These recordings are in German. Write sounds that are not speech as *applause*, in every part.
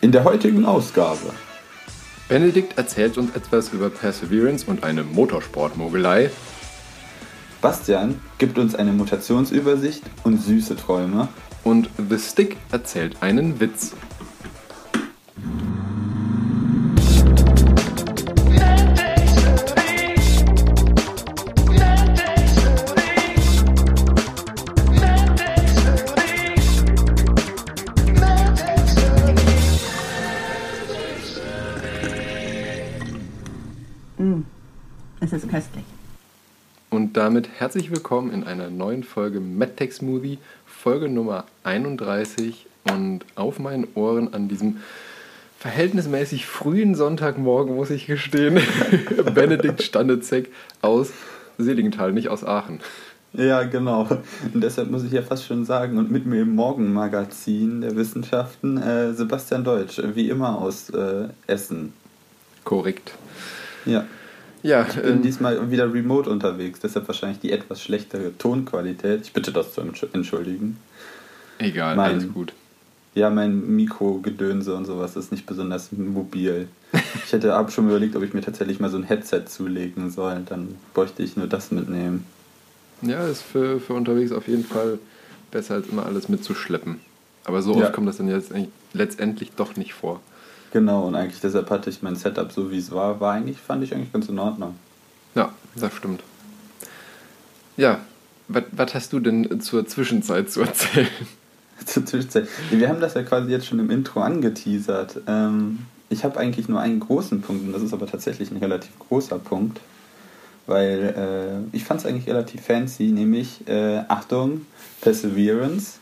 In der heutigen Ausgabe. Benedikt erzählt uns etwas über Perseverance und eine Motorsportmogelei. Bastian gibt uns eine Mutationsübersicht und süße Träume. Und The Stick erzählt einen Witz. Herzlich willkommen in einer neuen Folge MedTech Smoothie, Folge Nummer 31. Und auf meinen Ohren an diesem verhältnismäßig frühen Sonntagmorgen, muss ich gestehen, *laughs* Benedikt Standezek aus Seligenthal, nicht aus Aachen. Ja, genau. Und deshalb muss ich ja fast schon sagen, und mit mir im Morgenmagazin der Wissenschaften, äh, Sebastian Deutsch, wie immer aus äh, Essen. Korrekt. Ja. Ja, Ich bin ähm, diesmal wieder remote unterwegs, deshalb wahrscheinlich die etwas schlechtere Tonqualität. Ich bitte das zu entsch- entschuldigen. egal, mein- alles gut. Ja, mein Mikrogedönse und sowas ist nicht besonders mobil. Ich hätte ab schon überlegt, ob ich mir tatsächlich mal so ein Headset zulegen soll. Dann bräuchte ich nur das mitnehmen. Ja, ist für, für unterwegs auf jeden Fall besser als immer alles mitzuschleppen. Aber so Ja. oft kommt das dann jetzt letztendlich doch nicht vor. Genau, und eigentlich deshalb hatte ich mein Setup so wie es war, war eigentlich, fand ich eigentlich ganz in Ordnung. Ja, das stimmt. Ja, was was hast du denn zur Zwischenzeit zu erzählen? *laughs* Zur Zwischenzeit. Wir haben das ja quasi jetzt schon im Intro angeteasert. Ähm, ich habe eigentlich nur einen großen Punkt und das ist aber tatsächlich ein relativ großer Punkt, weil äh, ich fand es eigentlich relativ fancy, nämlich, äh, Achtung, Perseverance.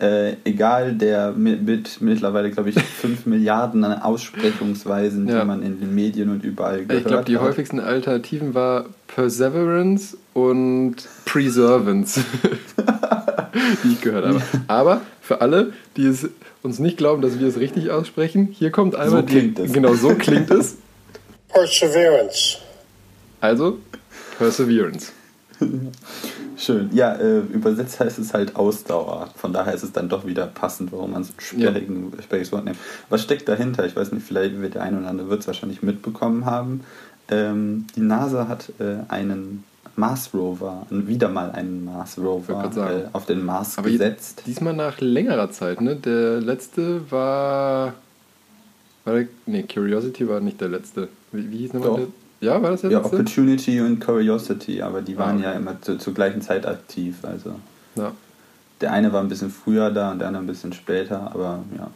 Äh, egal der mit, mit mittlerweile, glaube ich, *laughs* 5 Milliarden an Aussprechungsweisen, Ja. die man in den Medien und überall gehört Ich glaube, die hat. häufigsten Alternativen war Perseverance und Preservance, *laughs* die ich gehört habe. Aber für alle, die es uns nicht glauben, dass wir es richtig aussprechen, hier kommt einmal So klingt die. es. Genau, so klingt es. Perseverance. Also Perseverance. *laughs* Schön. Ja, äh, übersetzt heißt es halt Ausdauer. Von daher ist es dann doch wieder passend, warum man so ein sperrigen, sperriges Wort nimmt. Was steckt dahinter? Ich weiß nicht, vielleicht wird der eine oder andere wird es wahrscheinlich mitbekommen haben. Ähm, die NASA hat äh, einen Mars Rover, wieder mal einen Mars Rover äh, auf den Mars Aber gesetzt. Diesmal nach längerer Zeit, ne? Der letzte war. War der, nee, Curiosity war nicht der letzte. Wie, wie hieß nochmal der? Ja, war das der Ja? Opportunity und Curiosity, aber die waren Ah, okay. ja immer zu, zur gleichen Zeit aktiv. Also Ja. Der eine war ein bisschen früher da und der andere ein bisschen später, aber ja.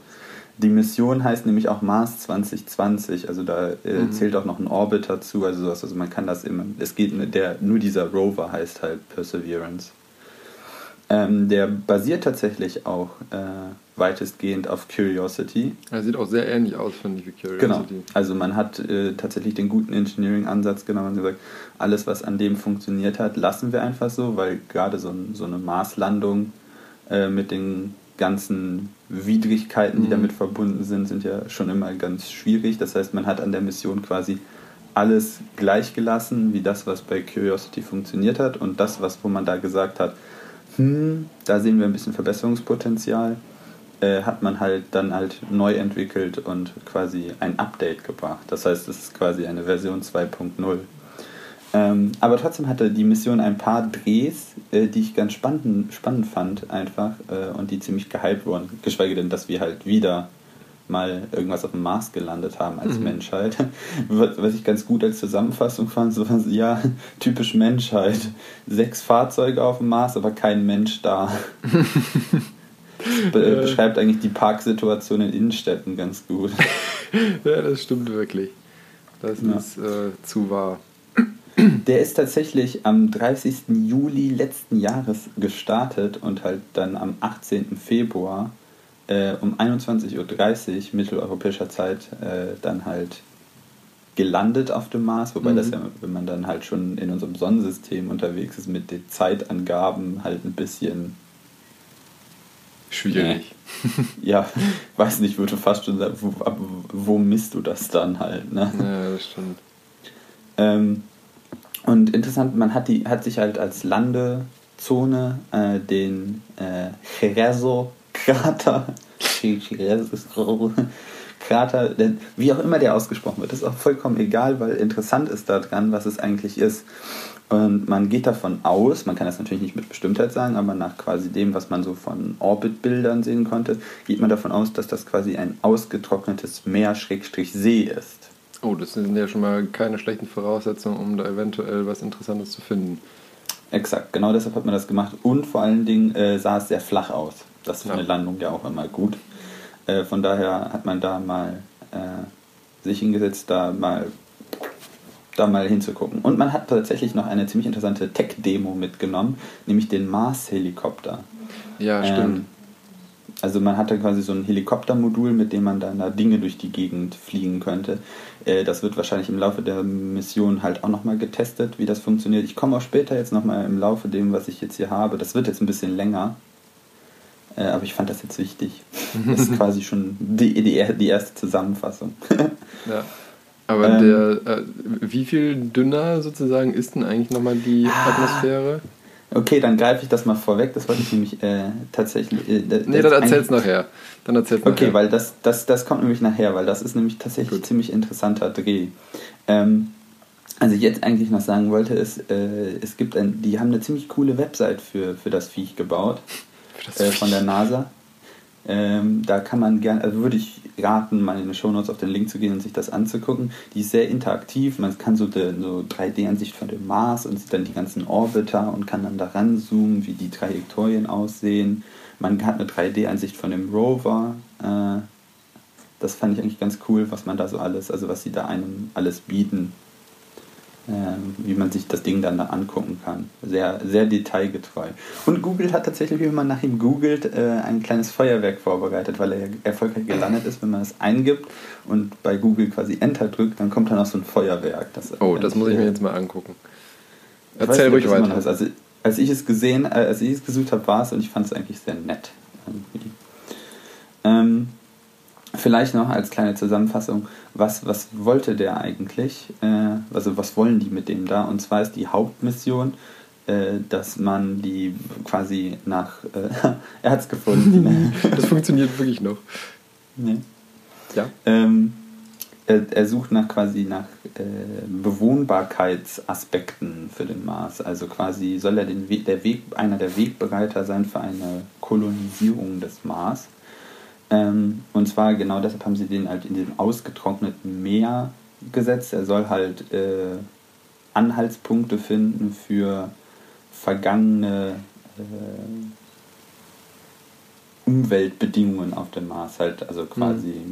Die Mission heißt nämlich auch Mars 2020, also da äh, Mhm. zählt auch noch ein Orbiter zu, also sowas, also man kann das immer, es geht, der, nur dieser Rover heißt halt Perseverance. Ähm, der basiert tatsächlich auch äh, weitestgehend auf Curiosity. Er sieht auch sehr ähnlich aus, finde ich, wie Curiosity. Genau. Also man hat äh, tatsächlich den guten Engineering-Ansatz genommen und gesagt, alles, was an dem funktioniert hat, lassen wir einfach so, weil gerade so, so eine Marslandung äh, mit den ganzen Widrigkeiten, die Mhm. damit verbunden sind, sind ja schon immer ganz schwierig. Das heißt, man hat an der Mission quasi alles gleich gelassen, wie das, was bei Curiosity funktioniert hat und das, was wo man da gesagt hat, hm, da sehen wir ein bisschen Verbesserungspotenzial, äh, hat man halt dann halt neu entwickelt und quasi ein Update gebracht. Das heißt, es ist quasi eine Version 2.0. Ähm, aber trotzdem hatte die Mission ein paar Drehs, äh, die ich ganz spannend, spannend fand, einfach, äh, und die ziemlich gehypt wurden. Geschweige denn, dass wir halt wieder mal irgendwas auf dem Mars gelandet haben als Mhm. Menschheit. *laughs* Was was ich ganz gut als Zusammenfassung fand, so was, ja, *laughs* typisch Menschheit. Sechs Fahrzeuge auf dem Mars, aber kein Mensch da. *laughs* Be Äh. beschreibt eigentlich die Parksituation in Innenstädten ganz gut. *laughs* Ja, das stimmt wirklich. Das Ja. ist äh, zu wahr. Der ist tatsächlich am 30. Juli letzten Jahres gestartet und halt dann am 18. Februar äh, um 21.30 Uhr mitteleuropäischer Zeit äh, dann halt gelandet auf dem Mars, wobei Mhm. das ja, wenn man dann halt schon in unserem Sonnensystem unterwegs ist, mit den Zeitangaben halt ein bisschen, Schwierig. *laughs* ja, weiß nicht, würde fast schon sagen, wo, wo misst du das dann halt, ne? Ja, das stimmt. Ähm, und interessant, man hat, die, hat sich halt als Landezone äh, den äh, Jerez-Krater *laughs* Krater, denn wie auch immer der ausgesprochen wird, ist auch vollkommen egal, weil interessant ist daran, was es eigentlich ist. Und man geht davon aus, man kann das natürlich nicht mit Bestimmtheit sagen, aber nach quasi dem, was man so von Orbitbildern sehen konnte, geht man davon aus, dass das quasi ein ausgetrocknetes Meer-See ist. Oh, das sind ja schon mal keine schlechten Voraussetzungen, um da eventuell was Interessantes zu finden. Exakt, genau deshalb hat man das gemacht. Und vor allen Dingen äh, sah es sehr flach aus. Das ist für Ja. eine Landung ja auch immer gut. Äh, von daher hat man da mal äh, sich hingesetzt, da mal, da mal hinzugucken. Und man hat tatsächlich noch eine ziemlich interessante Tech-Demo mitgenommen, nämlich den Mars-Helikopter. Ja, stimmt. Ähm, also man hatte quasi so ein Helikoptermodul, mit dem man dann da Dinge durch die Gegend fliegen könnte. Äh, Das wird wahrscheinlich im Laufe der Mission halt auch nochmal getestet, wie das funktioniert. Ich komme auch später jetzt nochmal im Laufe dem, was ich jetzt hier habe. Das wird jetzt ein bisschen länger. Äh, Aber ich fand das jetzt wichtig. *laughs* Das ist quasi schon die, die, die erste Zusammenfassung. Ja. *laughs* Aber Ähm. der, äh, wie viel dünner sozusagen ist denn eigentlich nochmal die Ah. Atmosphäre? Okay, dann greife ich das mal vorweg. Das wollte ich nämlich äh, tatsächlich. Äh, Nee, dann erzähl's nachher. Dann erzähl's Okay, nachher. weil das, das, das kommt nämlich nachher, weil das ist nämlich tatsächlich Gut. ziemlich interessanter Dreh. Ähm, also ich jetzt eigentlich noch sagen wollte, ist, äh, es gibt ein, die haben eine ziemlich coole Website für, für das Viech gebaut, Für das äh, von der NASA. Ähm, da kann man gerne, also würde ich raten, mal in den Shownotes auf den Link zu gehen und sich das anzugucken. Die ist sehr interaktiv, man kann so, de, so 3D-Ansicht von dem Mars und sieht dann die ganzen Orbiter und kann dann da ranzoomen, wie die Trajektorien aussehen. Man hat eine 3D-Ansicht von dem Rover. Äh, das fand ich eigentlich ganz cool, was man da so alles, also was sie da einem alles bieten. Ähm, wie man sich das Ding dann da angucken kann. Sehr, sehr detailgetreu. Und Google hat tatsächlich, wenn man nach ihm googelt, äh, ein kleines Feuerwerk vorbereitet, weil er ja erfolgreich gelandet ist, wenn man es eingibt und bei Google quasi Enter drückt, dann kommt dann auch so ein Feuerwerk. Das oh, das muss ich mir jetzt mal angucken. Erzähl ruhig weiter. Also, als ich es gesehen, äh, als ich es gesucht habe, war es und ich fand es eigentlich sehr nett. Irgendwie. Ähm, vielleicht noch als kleine Zusammenfassung, was, was wollte der eigentlich? Äh, also was wollen die mit dem da? Und zwar ist die Hauptmission, äh, dass man die quasi nach... Äh, *laughs* er hat es gefunden. *laughs* Das funktioniert wirklich noch. nee. Ja? Ähm, er, er sucht nach quasi nach äh, Bewohnbarkeitsaspekten für den Mars. Also quasi soll er den Weg, der Weg, einer der Wegbereiter sein für eine Kolonisierung des Mars. Ähm, und zwar genau deshalb haben sie den halt in diesem ausgetrockneten Meer gesetzt. Er soll halt äh, Anhaltspunkte finden für vergangene äh, Umweltbedingungen auf dem Mars. Halt also quasi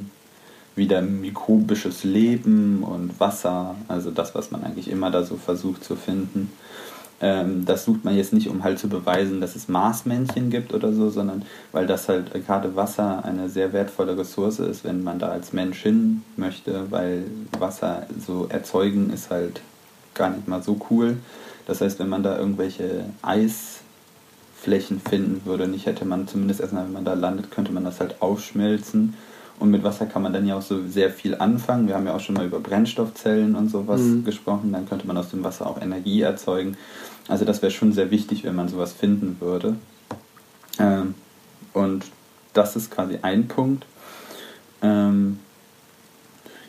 wieder mikrobisches Leben und Wasser, also das, was man eigentlich immer da so versucht zu finden. Ähm, das sucht man jetzt nicht, um halt zu beweisen, dass es Marsmännchen gibt oder so, sondern weil das halt gerade Wasser eine sehr wertvolle Ressource ist, wenn man da als Mensch hin möchte, weil Wasser so erzeugen ist halt gar nicht mal so cool. Das heißt, wenn man da irgendwelche Eisflächen finden würde, nicht hätte man zumindest erstmal, wenn man da landet, könnte man das halt aufschmelzen. Und mit Wasser kann man dann ja auch so sehr viel anfangen. Wir haben ja auch schon mal über Brennstoffzellen und sowas Mhm. gesprochen. Dann könnte man aus dem Wasser auch Energie erzeugen. Also das wäre schon sehr wichtig, wenn man sowas finden würde. Ähm, und das ist quasi ein Punkt. Ähm,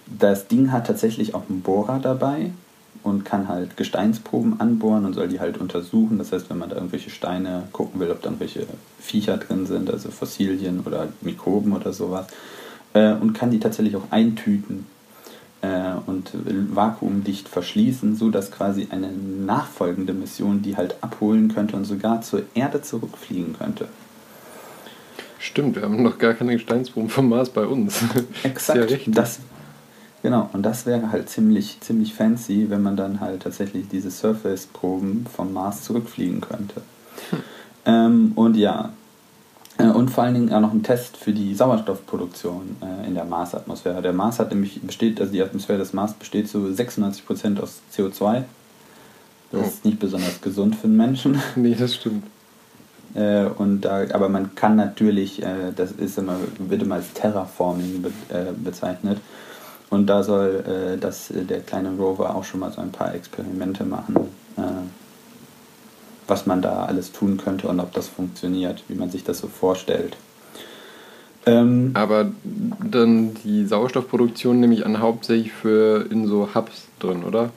das Ding hat tatsächlich auch einen Bohrer dabei und kann halt Gesteinsproben anbohren und soll die halt untersuchen. Das heißt, wenn man da irgendwelche Steine gucken will, ob da irgendwelche Viecher drin sind, also Fossilien oder Mikroben oder sowas, äh, und kann die tatsächlich auch eintüten äh, und vakuumdicht verschließen, sodass quasi eine nachfolgende Mission die halt abholen könnte und sogar zur Erde zurückfliegen könnte. Stimmt, wir haben noch gar keine Gesteinsproben vom Mars bei uns. *laughs* Exakt. Ja. Das, genau, und das wäre halt ziemlich, ziemlich fancy, wenn man dann halt tatsächlich diese Surface-Proben vom Mars zurückfliegen könnte. Ähm, und ja, und vor allen Dingen auch noch ein Test für die Sauerstoffproduktion äh, in der Marsatmosphäre. Der Mars hat nämlich besteht, also die Atmosphäre des Mars besteht zu 96% aus CO2. Das Oh. ist nicht besonders gesund für den Menschen. *laughs* nee, das stimmt. Äh, und da, aber man kann natürlich, äh, das ist immer, wird immer als Terraforming be, äh, bezeichnet. Und da soll äh, das, äh, der kleine Rover auch schon mal so ein paar Experimente machen, äh, was man da alles tun könnte und ob das funktioniert, wie man sich das so vorstellt. Ähm, Aber dann die Sauerstoffproduktion nehme ich an hauptsächlich für in so Hubs drin, oder?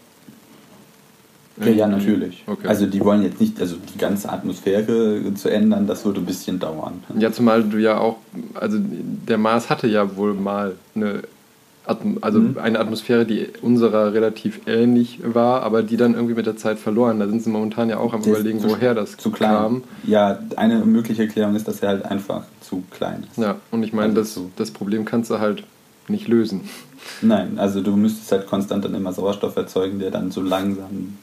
ja, ja, natürlich. Okay. Also die wollen jetzt nicht, also die ganze Atmosphäre zu ändern, das würde ein bisschen dauern. Ja, zumal du ja auch, also der Mars hatte ja wohl mal eine, Atm also Mhm. eine Atmosphäre, die unserer relativ ähnlich war, aber die dann irgendwie mit der Zeit verloren. Da sind sie momentan ja auch am ist überlegen, zu- woher das Zu klein. kam. Ja, eine mögliche Erklärung ist, dass er halt einfach zu klein ist. Ja, und ich meine, Also das, zu- das Problem kannst du halt nicht lösen. Nein, also du müsstest halt konstant dann immer Sauerstoff erzeugen, der dann so langsam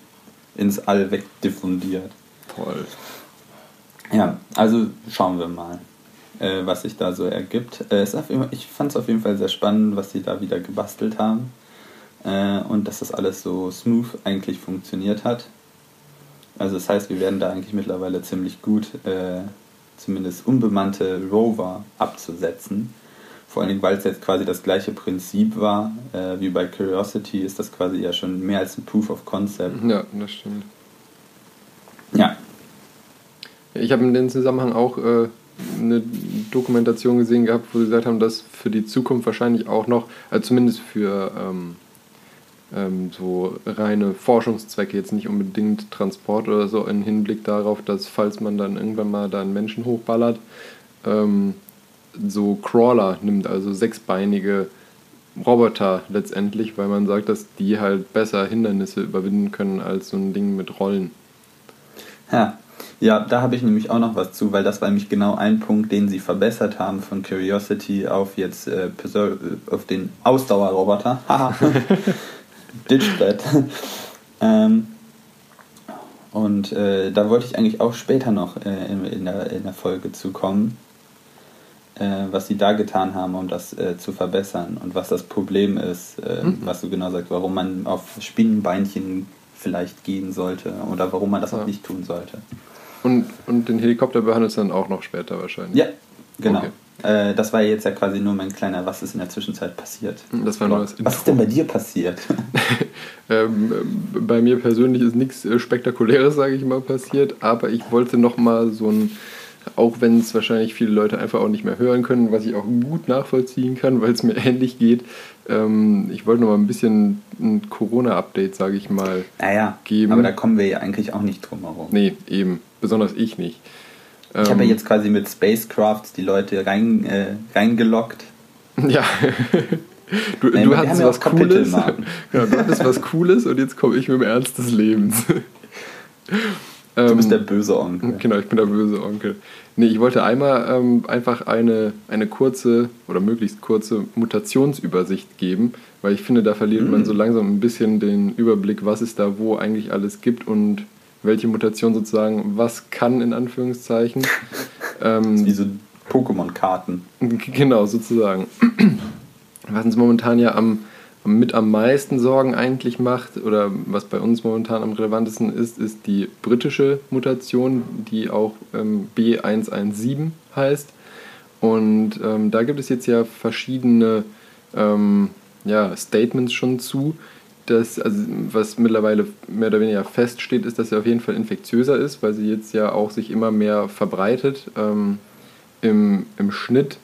ins All wegdiffundiert. Toll. Ja, also schauen wir mal, äh, was sich da so ergibt. Äh, jeden ich fand es auf jeden Fall sehr spannend, was sie da wieder gebastelt haben. Äh, und dass das alles so smooth eigentlich funktioniert hat. Also das heißt, wir werden da eigentlich mittlerweile ziemlich gut, äh, zumindest unbemannte Rover abzusetzen. Vor allen Dingen, weil es jetzt quasi das gleiche Prinzip war, äh, wie bei Curiosity, ist das quasi ja schon mehr als ein Proof of Concept. Ja, das stimmt. Ja, Ich habe in dem Zusammenhang auch äh, eine Dokumentation gesehen gehabt, wo sie gesagt haben, dass für die Zukunft wahrscheinlich auch noch, also zumindest für ähm, ähm, so reine Forschungszwecke, jetzt nicht unbedingt Transport oder so, im Hinblick darauf, dass falls man dann irgendwann mal da einen Menschen hochballert, ähm, so Crawler nimmt, also sechsbeinige Roboter letztendlich, weil man sagt, dass die halt besser Hindernisse überwinden können als so ein Ding mit Rollen. Ja, ja da habe ich nämlich auch noch was zu, weil das war nämlich genau ein Punkt, den sie verbessert haben von Curiosity auf jetzt äh, äh, auf den Ausdauerroboter. *laughs* Haha. Ditch that. ähm, und äh, da wollte ich eigentlich auch später noch äh, in, in, der, in der Folge zu kommen, äh, was sie da getan haben, um das äh, zu verbessern und was das Problem ist, äh, Mhm. was du genau sagst, warum man auf Spinnenbeinchen vielleicht gehen sollte oder warum man das Ja. auch nicht tun sollte. Und, und den Helikopter behandelst du dann auch noch später wahrscheinlich. Ja, genau. Okay. Äh, das war jetzt ja quasi nur mein kleiner, was ist in der Zwischenzeit passiert. Das war nur das was ist denn bei dir passiert? *laughs* *laughs* Ähm, bei mir persönlich ist nichts äh, Spektakuläres, sage ich mal, passiert, aber ich wollte noch mal so ein, auch wenn es wahrscheinlich viele Leute einfach auch nicht mehr hören können, was ich auch gut nachvollziehen kann, weil es mir *laughs* ähnlich geht. Ähm, ich wollte noch mal ein bisschen ein Corona-Update, sage ich mal. naja, Geben. aber da kommen wir ja eigentlich auch nicht drum herum. Nee, eben, besonders ich nicht. Ich habe ja Ähm, jetzt quasi mit Spacecrafts die Leute rein, äh, reingelockt. *laughs* Ja. Du, Nein, du hattest was Cooles. *laughs* Genau, du hattest was Cooles und jetzt komme ich mit dem Ernst des Lebens. Du bist Ähm, der böse Onkel. Genau, ich bin der böse Onkel. Nee, ich wollte einmal ähm, einfach eine, eine kurze oder möglichst kurze Mutationsübersicht geben, weil ich finde, da verliert man so langsam ein bisschen den Überblick, was es da wo eigentlich alles gibt und welche Mutation sozusagen was kann, in Anführungszeichen. *laughs* ähm, Wie so Pokémon-Karten. Genau, sozusagen. *clears throat* Was uns momentan ja am- mit am meisten Sorgen eigentlich macht, oder was bei uns momentan am relevantesten ist, ist die britische Mutation, die auch ähm, B117 heißt. Und ähm, da gibt es jetzt ja verschiedene ähm, ja, Statements schon zu. Das, also, was mittlerweile mehr oder weniger feststeht, ist, dass sie auf jeden Fall infektiöser ist, weil sie jetzt ja auch sich immer mehr verbreitet. Ähm, im, Im Schnitt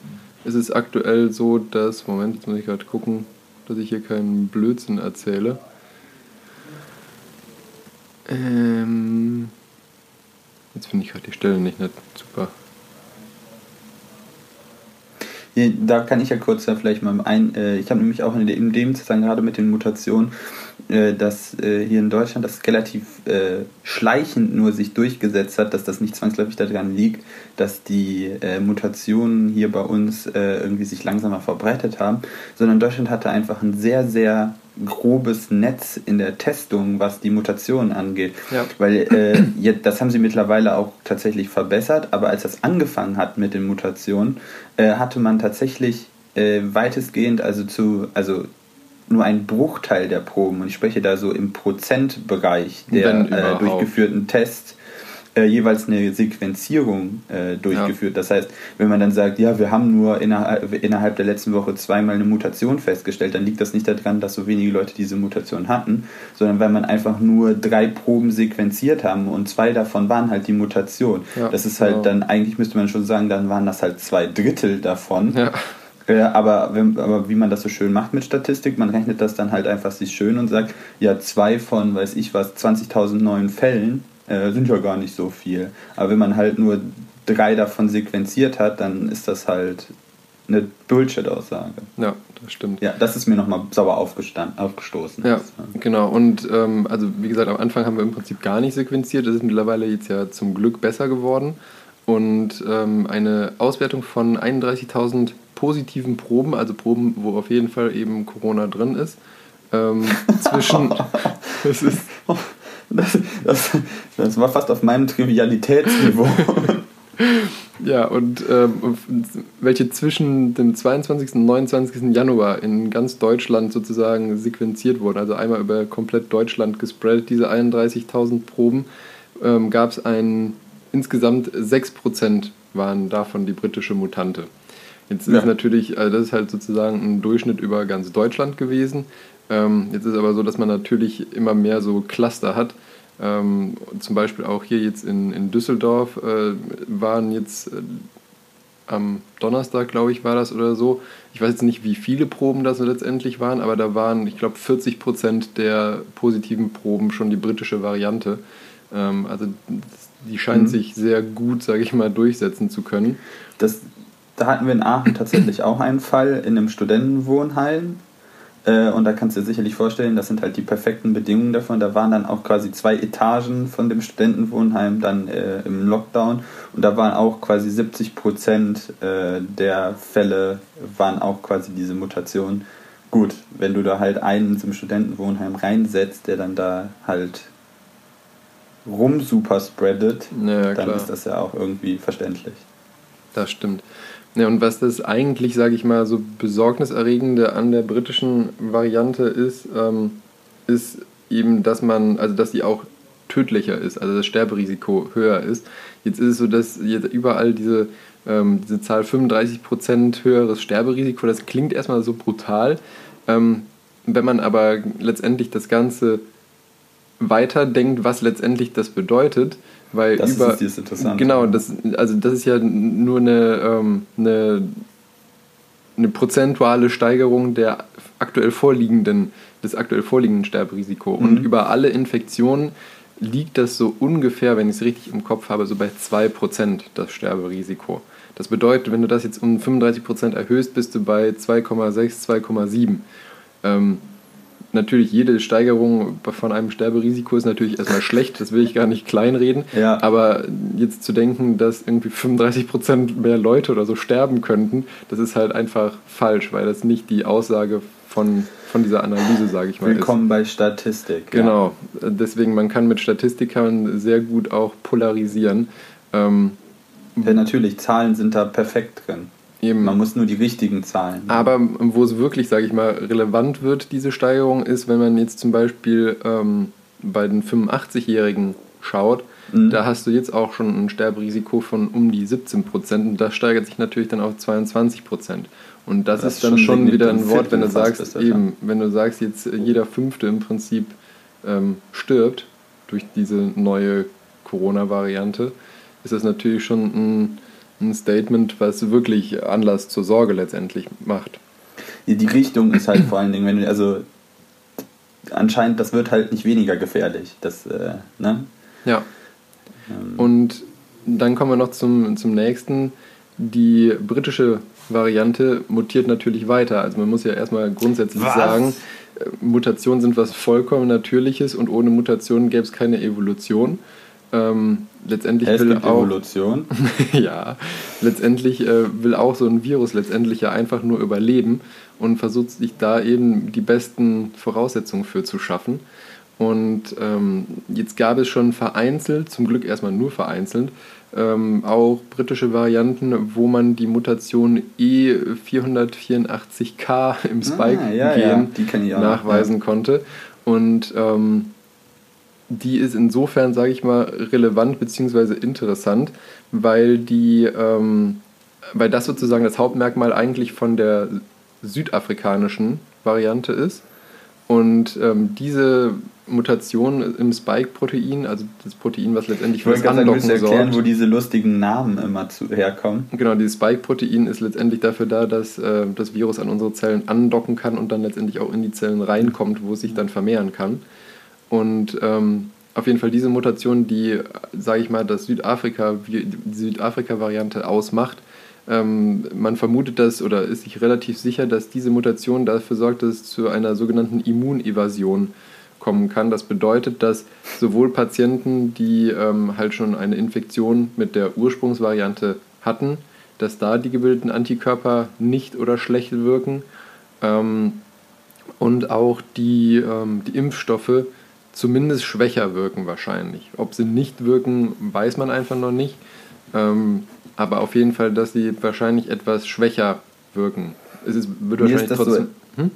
ist es aktuell so, dass, Moment, jetzt muss ich gerade gucken, dass ich hier keinen Blödsinn erzähle. Ähm, jetzt finde ich gerade die Stelle nicht, nicht super. Da kann ich ja kurz ja vielleicht mal ein. Äh, ich habe nämlich auch in dem Zusammenhang gerade mit den Mutationen, äh, dass äh, hier in Deutschland das relativ äh, schleichend nur sich durchgesetzt hat, dass das nicht zwangsläufig daran liegt, dass die Mutationen hier bei uns irgendwie sich langsamer verbreitet haben, sondern Deutschland hatte einfach ein sehr, sehr grobes Netz in der Testung, was die Mutationen angeht. Ja. Weil äh, jetzt, das haben sie mittlerweile auch tatsächlich verbessert, aber als das angefangen hat mit den Mutationen, äh, hatte man tatsächlich äh, weitestgehend, also zu, also nur ein Bruchteil der Proben, und ich spreche da so im Prozentbereich der äh, durchgeführten Tests, äh, jeweils eine Sequenzierung äh, durchgeführt. Ja. Das heißt, wenn man dann sagt, ja, wir haben nur innerhalb, innerhalb der letzten Woche zweimal eine Mutation festgestellt, dann liegt das nicht daran, dass so wenige Leute diese Mutation hatten, sondern weil man einfach nur drei Proben sequenziert haben und zwei davon waren halt die Mutation. Ja, das ist halt genau. dann, eigentlich müsste man schon sagen, dann waren das halt zwei Drittel davon. Ja. Aber, aber wie man das so schön macht mit Statistik, man rechnet das dann halt einfach sich schön und sagt, ja, zwei von, weiß ich was, 20.000 neuen Fällen äh, sind ja gar nicht so viel. Aber wenn man halt nur drei davon sequenziert hat, dann ist das halt eine Bullshit-Aussage. Ja, das stimmt. Ja, das ist mir nochmal sauer aufgestoßen. Ja, genau. Und ähm, also wie gesagt, am Anfang haben wir im Prinzip gar nicht sequenziert. Das ist mittlerweile jetzt ja zum Glück besser geworden. Und ähm, eine Auswertung von 31.000 positiven Proben, also Proben, wo auf jeden Fall eben Corona drin ist, ähm, *laughs* zwischen. *laughs* das ist das, das, das war fast auf meinem Trivialitätsniveau. *laughs* ja, und ähm, welche zwischen dem 22. und 29. Januar in ganz Deutschland sozusagen sequenziert wurden, also einmal über komplett Deutschland gespreadet, diese 31.000 Proben, ähm, gab es ein, insgesamt 6% waren davon die britische Mutante. Jetzt ist ja. natürlich, also das ist halt sozusagen ein Durchschnitt über ganz Deutschland gewesen. Ähm, jetzt ist aber so, dass man natürlich immer mehr so Cluster hat. Ähm, zum Beispiel auch hier jetzt in, in Düsseldorf äh, waren jetzt äh, am Donnerstag, glaube ich, war das oder so. Ich weiß jetzt nicht, wie viele Proben das letztendlich waren, aber da waren, ich glaube, 40 Prozent der positiven Proben schon die britische Variante. Ähm, also die scheint mhm. sich sehr gut, sage ich mal, durchsetzen zu können. Das, da hatten wir in Aachen tatsächlich auch einen Fall in einem Studentenwohnheim. Äh, und da kannst du dir sicherlich vorstellen, das sind halt die perfekten Bedingungen davon. Da waren dann auch quasi zwei Etagen von dem Studentenwohnheim dann äh, im Lockdown. Und da waren auch quasi 70 Prozent äh, der Fälle waren auch quasi diese Mutation. Gut, wenn du da halt einen zum Studentenwohnheim reinsetzt, der dann da halt rum super spreadet, ja, dann ist das ja auch irgendwie verständlich. Das stimmt. Ja, und was das eigentlich, sage ich mal, so besorgniserregende an der britischen Variante ist, ähm, ist eben, dass man, also dass die auch tödlicher ist, also das Sterberisiko höher ist. Jetzt ist es so, dass jetzt überall diese, ähm, diese Zahl 35% höheres Sterberisiko, das klingt erstmal so brutal. Ähm, wenn man aber letztendlich das Ganze weiterdenkt, was letztendlich das bedeutet, weil das über, ist jetzt interessant. Genau, das, also das ist ja nur eine, ähm, eine, eine prozentuale Steigerung der aktuell vorliegenden, des aktuell vorliegenden Sterberisiko. Mhm. Und über alle Infektionen liegt das so ungefähr, wenn ich es richtig im Kopf habe, so bei 2% das Sterberisiko. Das bedeutet, wenn du das jetzt um 35% erhöhst, bist du bei 2,6, 2,7. Ähm, natürlich jede Steigerung von einem Sterberisiko ist natürlich erstmal schlecht, das will ich gar nicht kleinreden. Ja. Aber jetzt zu denken, dass irgendwie 35 Prozent mehr Leute oder so sterben könnten, das ist halt einfach falsch, weil das nicht die Aussage von, von dieser Analyse, sage ich mal. Willkommen ist. bei Statistik. Genau, ja. deswegen man kann mit Statistikern sehr gut auch polarisieren. Ähm, ja, natürlich, Zahlen sind da perfekt drin. Eben. Man muss nur die richtigen Zahlen. Aber wo es wirklich, sage ich mal, relevant wird, diese Steigerung, ist, wenn man jetzt zum Beispiel ähm, bei den 85-Jährigen schaut, mhm. da hast du jetzt auch schon ein Sterberisiko von um die 17 Prozent und das steigert sich natürlich dann auf 22 Prozent. Und das, das ist dann schon, schon wieder ein Wort, wenn du sagst, eben, wenn du sagst, jetzt jeder Fünfte im Prinzip ähm, stirbt durch diese neue Corona-Variante, ist das natürlich schon ein ein Statement, was wirklich Anlass zur Sorge letztendlich macht. Die Richtung ist halt vor allen Dingen, wenn du, also anscheinend, das wird halt nicht weniger gefährlich. Das, äh, ne? Ja. Ähm. Und dann kommen wir noch zum, zum nächsten. Die britische Variante mutiert natürlich weiter. Also man muss ja erstmal grundsätzlich was? sagen, äh, Mutationen sind was vollkommen Natürliches und ohne Mutationen gäbe es keine Evolution. Ähm, letztendlich es will gibt auch, Evolution. *laughs* ja, letztendlich äh, will auch so ein Virus letztendlich ja einfach nur überleben und versucht sich da eben die besten Voraussetzungen für zu schaffen. Und ähm, jetzt gab es schon vereinzelt, zum Glück erstmal nur vereinzelt, ähm, auch britische Varianten, wo man die Mutation E484K im Spike-Gen ah, ja, ja. nachweisen konnte. Und ähm, die ist insofern, sage ich mal, relevant bzw. interessant, weil die, ähm, weil das sozusagen das Hauptmerkmal eigentlich von der südafrikanischen Variante ist. Und ähm, diese Mutation im Spike-Protein, also das Protein, was letztendlich für das sagen, Andocken du erklären, sorgt. wo diese lustigen Namen immer zu, herkommen? Genau, dieses Spike-Protein ist letztendlich dafür da, dass äh, das Virus an unsere Zellen andocken kann und dann letztendlich auch in die Zellen reinkommt, wo es sich dann vermehren kann. Und ähm, auf jeden Fall diese Mutation, die, sage ich mal, das Südafrika, die Südafrika-Variante ausmacht, ähm, man vermutet das oder ist sich relativ sicher, dass diese Mutation dafür sorgt, dass es zu einer sogenannten Immunevasion kommen kann. Das bedeutet, dass sowohl Patienten, die ähm, halt schon eine Infektion mit der Ursprungsvariante hatten, dass da die gebildeten Antikörper nicht oder schlecht wirken ähm, und auch die, ähm, die Impfstoffe zumindest schwächer wirken wahrscheinlich. Ob sie nicht wirken, weiß man einfach noch nicht. Ähm, aber auf jeden Fall, dass sie wahrscheinlich etwas schwächer wirken. Es ist, wird Mir wahrscheinlich das so- trotzdem. hm?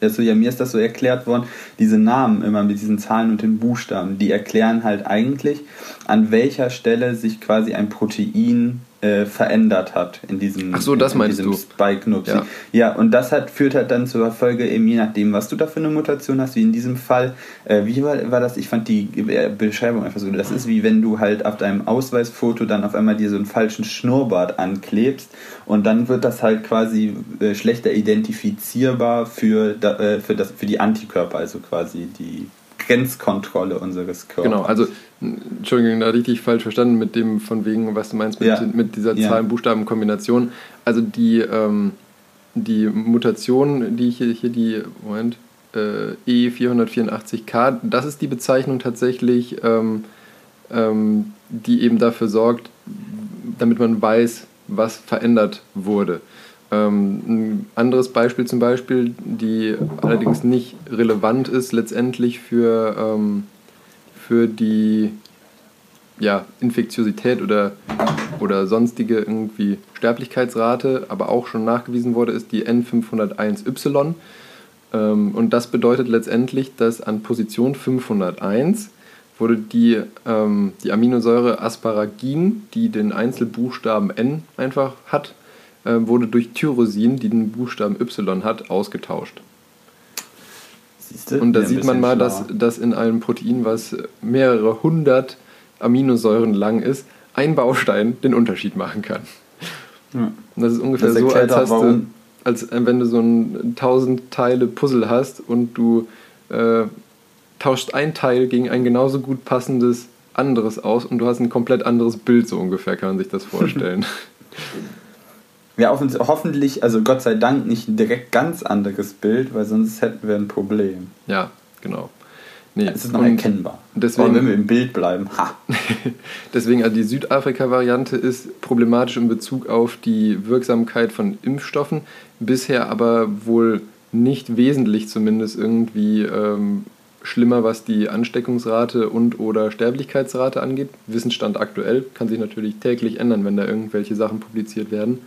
Also ja, mir ist das so erklärt worden, diese Namen immer mit diesen Zahlen und den Buchstaben, die erklären halt eigentlich, an welcher Stelle sich quasi ein Protein äh, verändert hat in diesem, Ach so, das in meinst diesem du. Spike-Nupsi. Ja. Ja. und das hat, führt halt dann zur Folge, eben je nachdem, was du da für eine Mutation hast, wie in diesem Fall. Äh, wie war, war das? Ich fand die äh, Beschreibung einfach so, das ist wie wenn du halt auf deinem Ausweisfoto dann auf einmal dir so einen falschen Schnurrbart anklebst und dann wird das halt quasi äh, schlechter identifizierbar für, da, äh, für, das, für die Antikörper, also quasi die Grenzkontrolle unseres Körpers. Genau, also Entschuldigung, da richtig falsch verstanden mit dem von wegen, was du meinst mit, Ja. mit dieser Ja. Zahlen-Buchstaben-Kombination. Also die, ähm, die Mutation, die hier, hier die, Moment, äh, E484K, das ist die Bezeichnung tatsächlich, ähm, ähm, die eben dafür sorgt, damit man weiß, was verändert wurde. Ähm, ein anderes Beispiel zum Beispiel, die allerdings nicht relevant ist letztendlich für, ähm, für die ja, Infektiosität oder, oder sonstige irgendwie Sterblichkeitsrate, aber auch schon nachgewiesen wurde, ist die N501Y. Ähm, und das bedeutet letztendlich, dass an Position 501 wurde die, die Aminosäure Asparagin, die den Einzelbuchstaben N einfach hat, wurde durch Tyrosin, die den Buchstaben Y hat, ausgetauscht. Siehste? Und da Ja, sieht man mal, dass, schlauer. dass in einem Protein, was mehrere hundert Aminosäuren lang ist, ein Baustein den Unterschied machen kann. Ja. Und das ist ungefähr Das so, als, auch, hast du, als äh, wenn du so ein 1000 Teile Puzzle hast und du äh, tauscht ein Teil gegen ein genauso gut passendes anderes aus und du hast ein komplett anderes Bild, so ungefähr kann man sich das *laughs* vorstellen. *laughs* Ja, hoffentlich, also Gott sei Dank nicht ein direkt ganz anderes Bild, weil sonst hätten wir ein Problem. ja, genau. Nee, Es ist noch erkennbar. deswegen- Aber wenn wir im Bild bleiben, ha! *laughs* Deswegen, also die Südafrika-Variante ist problematisch in Bezug auf die Wirksamkeit von Impfstoffen, bisher aber wohl nicht wesentlich zumindest irgendwie ähm, schlimmer, was die Ansteckungsrate und oder Sterblichkeitsrate angeht. Wissensstand aktuell kann sich natürlich täglich ändern, wenn da irgendwelche Sachen publiziert werden.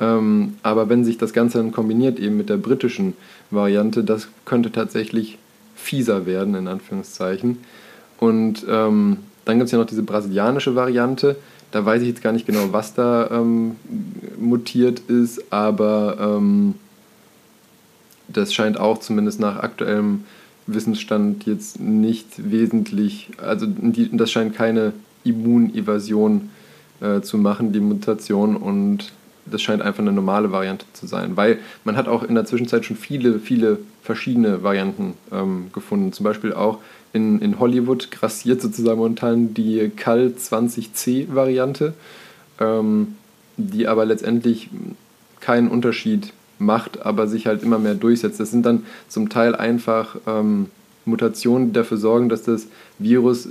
Ähm, aber wenn sich das Ganze dann kombiniert eben mit der britischen Variante, das könnte tatsächlich fieser werden, in Anführungszeichen. Und ähm, dann gibt es ja noch diese brasilianische Variante. Da weiß ich jetzt gar nicht genau, was da ähm, mutiert ist, aber ähm, das scheint auch zumindest nach aktuellem Wissensstand jetzt nicht wesentlich, also die, das scheint keine Immunevasion äh, zu machen, die Mutation, und das scheint einfach eine normale Variante zu sein, weil man hat auch in der Zwischenzeit schon viele, viele verschiedene Varianten ähm, gefunden. Zum Beispiel auch in, in Hollywood grassiert sozusagen momentan die Cal 20C-Variante, ähm, die aber letztendlich keinen Unterschied macht, aber sich halt immer mehr durchsetzt. Das sind dann zum Teil einfach ähm, Mutationen, die dafür sorgen, dass das Virus,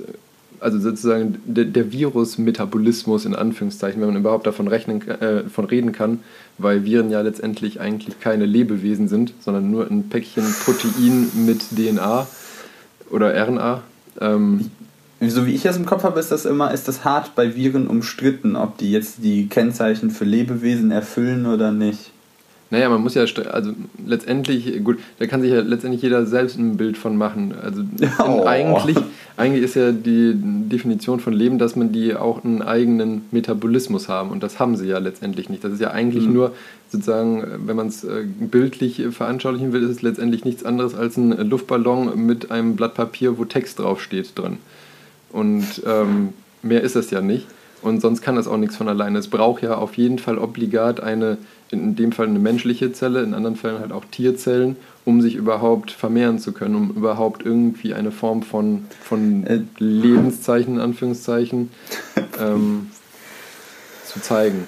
also sozusagen der, der Virus-Metabolismus in Anführungszeichen, wenn man überhaupt davon, rechnen, äh, von reden kann, weil Viren ja letztendlich eigentlich keine Lebewesen sind, sondern nur ein Päckchen Protein mit DNA oder RNA. Ähm, So wie ich das im Kopf habe, ist das immer, ist das hart bei Viren umstritten, ob die jetzt die Kennzeichen für Lebewesen erfüllen oder nicht. Naja, man muss ja, also letztendlich, gut, da kann sich ja letztendlich jeder selbst ein Bild von machen. Also *laughs* Oh. eigentlich, eigentlich ist ja die Definition von Leben, dass man die auch einen eigenen Metabolismus haben und das haben sie ja letztendlich nicht. Das ist ja eigentlich Mhm. nur sozusagen, wenn man es äh, bildlich veranschaulichen will, ist es letztendlich nichts anderes als ein Luftballon mit einem Blatt Papier, wo Text draufsteht drin. Und ähm, mehr ist es ja nicht. Und sonst kann das auch nichts von alleine. Es braucht ja auf jeden Fall obligat eine, in dem Fall eine menschliche Zelle, in anderen Fällen halt auch Tierzellen, um sich überhaupt vermehren zu können, um überhaupt irgendwie eine Form von, von Äh. Lebenszeichen, in Anführungszeichen, ähm, zu zeigen.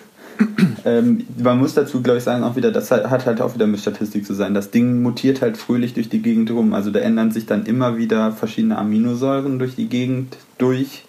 Ähm, man muss dazu, glaube ich, sagen, auch wieder, das hat halt auch wieder mit Statistik zu sein. Das Ding mutiert halt fröhlich durch die Gegend rum. Also da ändern sich dann immer wieder verschiedene Aminosäuren durch die Gegend durch.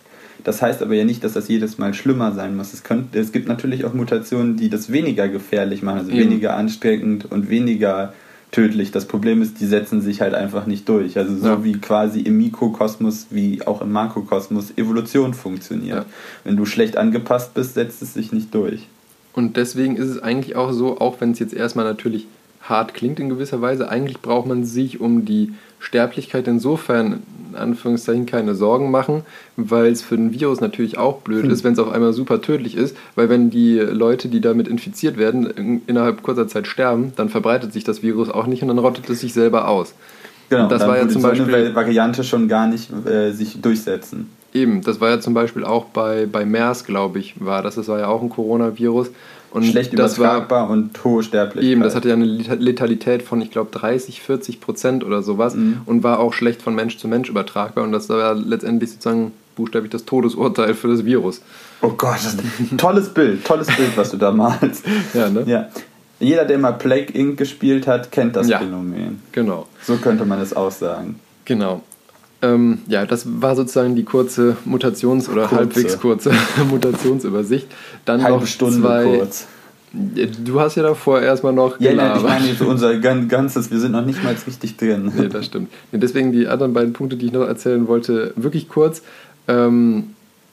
Das heißt aber ja nicht, dass das jedes Mal schlimmer sein muss. Es, könnt, es gibt natürlich auch Mutationen, die das weniger gefährlich machen, also Eben. weniger ansteckend und weniger tödlich. Das Problem ist, die setzen sich halt einfach nicht durch. Also so Ja. wie quasi im Mikrokosmos wie auch im Makrokosmos Evolution funktioniert. Ja. Wenn du schlecht angepasst bist, setzt es sich nicht durch. Und deswegen ist es eigentlich auch so, auch wenn es jetzt erstmal natürlich hart klingt in gewisser Weise, eigentlich braucht man sich um die Sterblichkeit insofern in Anführungszeichen keine Sorgen machen, weil es für ein Virus natürlich auch blöd Hm. ist, wenn es auf einmal super tödlich ist, weil wenn die Leute, die damit infiziert werden, in, innerhalb kurzer Zeit sterben, dann verbreitet sich das Virus auch nicht und dann rottet es sich selber aus. Genau, Das dann war ja zum so eine Beispiel- Variante schon gar nicht äh, sich durchsetzen. Eben, das war ja zum Beispiel auch bei, bei MERS, glaube ich, war das. Das war ja auch ein Coronavirus. Und Schlecht das war, übertragbar und hohe Sterblichkeit. Eben, das hatte ja eine Leta- Letalität von, ich glaube, 30, 40 Prozent oder sowas Mhm. und war auch schlecht von Mensch zu Mensch übertragbar. Und das war ja letztendlich sozusagen buchstäblich das Todesurteil für das Virus. oh Gott, das ist ein tolles Bild, tolles Bild, was du da malst. *laughs* Ja, ne? Ja. Jeder, der mal Plague Inc. gespielt hat, kennt das Ja. Phänomen. Genau. So könnte man es auch sagen. Genau. Ähm, ja, das war sozusagen die kurze Mutations- oder Kurze. halbwegs kurze *laughs* Mutationsübersicht. Dann Halbe noch Stunde zwei. kurz. Du hast ja davor erstmal noch Ja, nein, ich meine jetzt unser gan- ganzes, wir sind noch nicht mal richtig drin. Nee, das stimmt. Nee, deswegen die anderen beiden Punkte, die ich noch erzählen wollte, wirklich kurz. Ähm,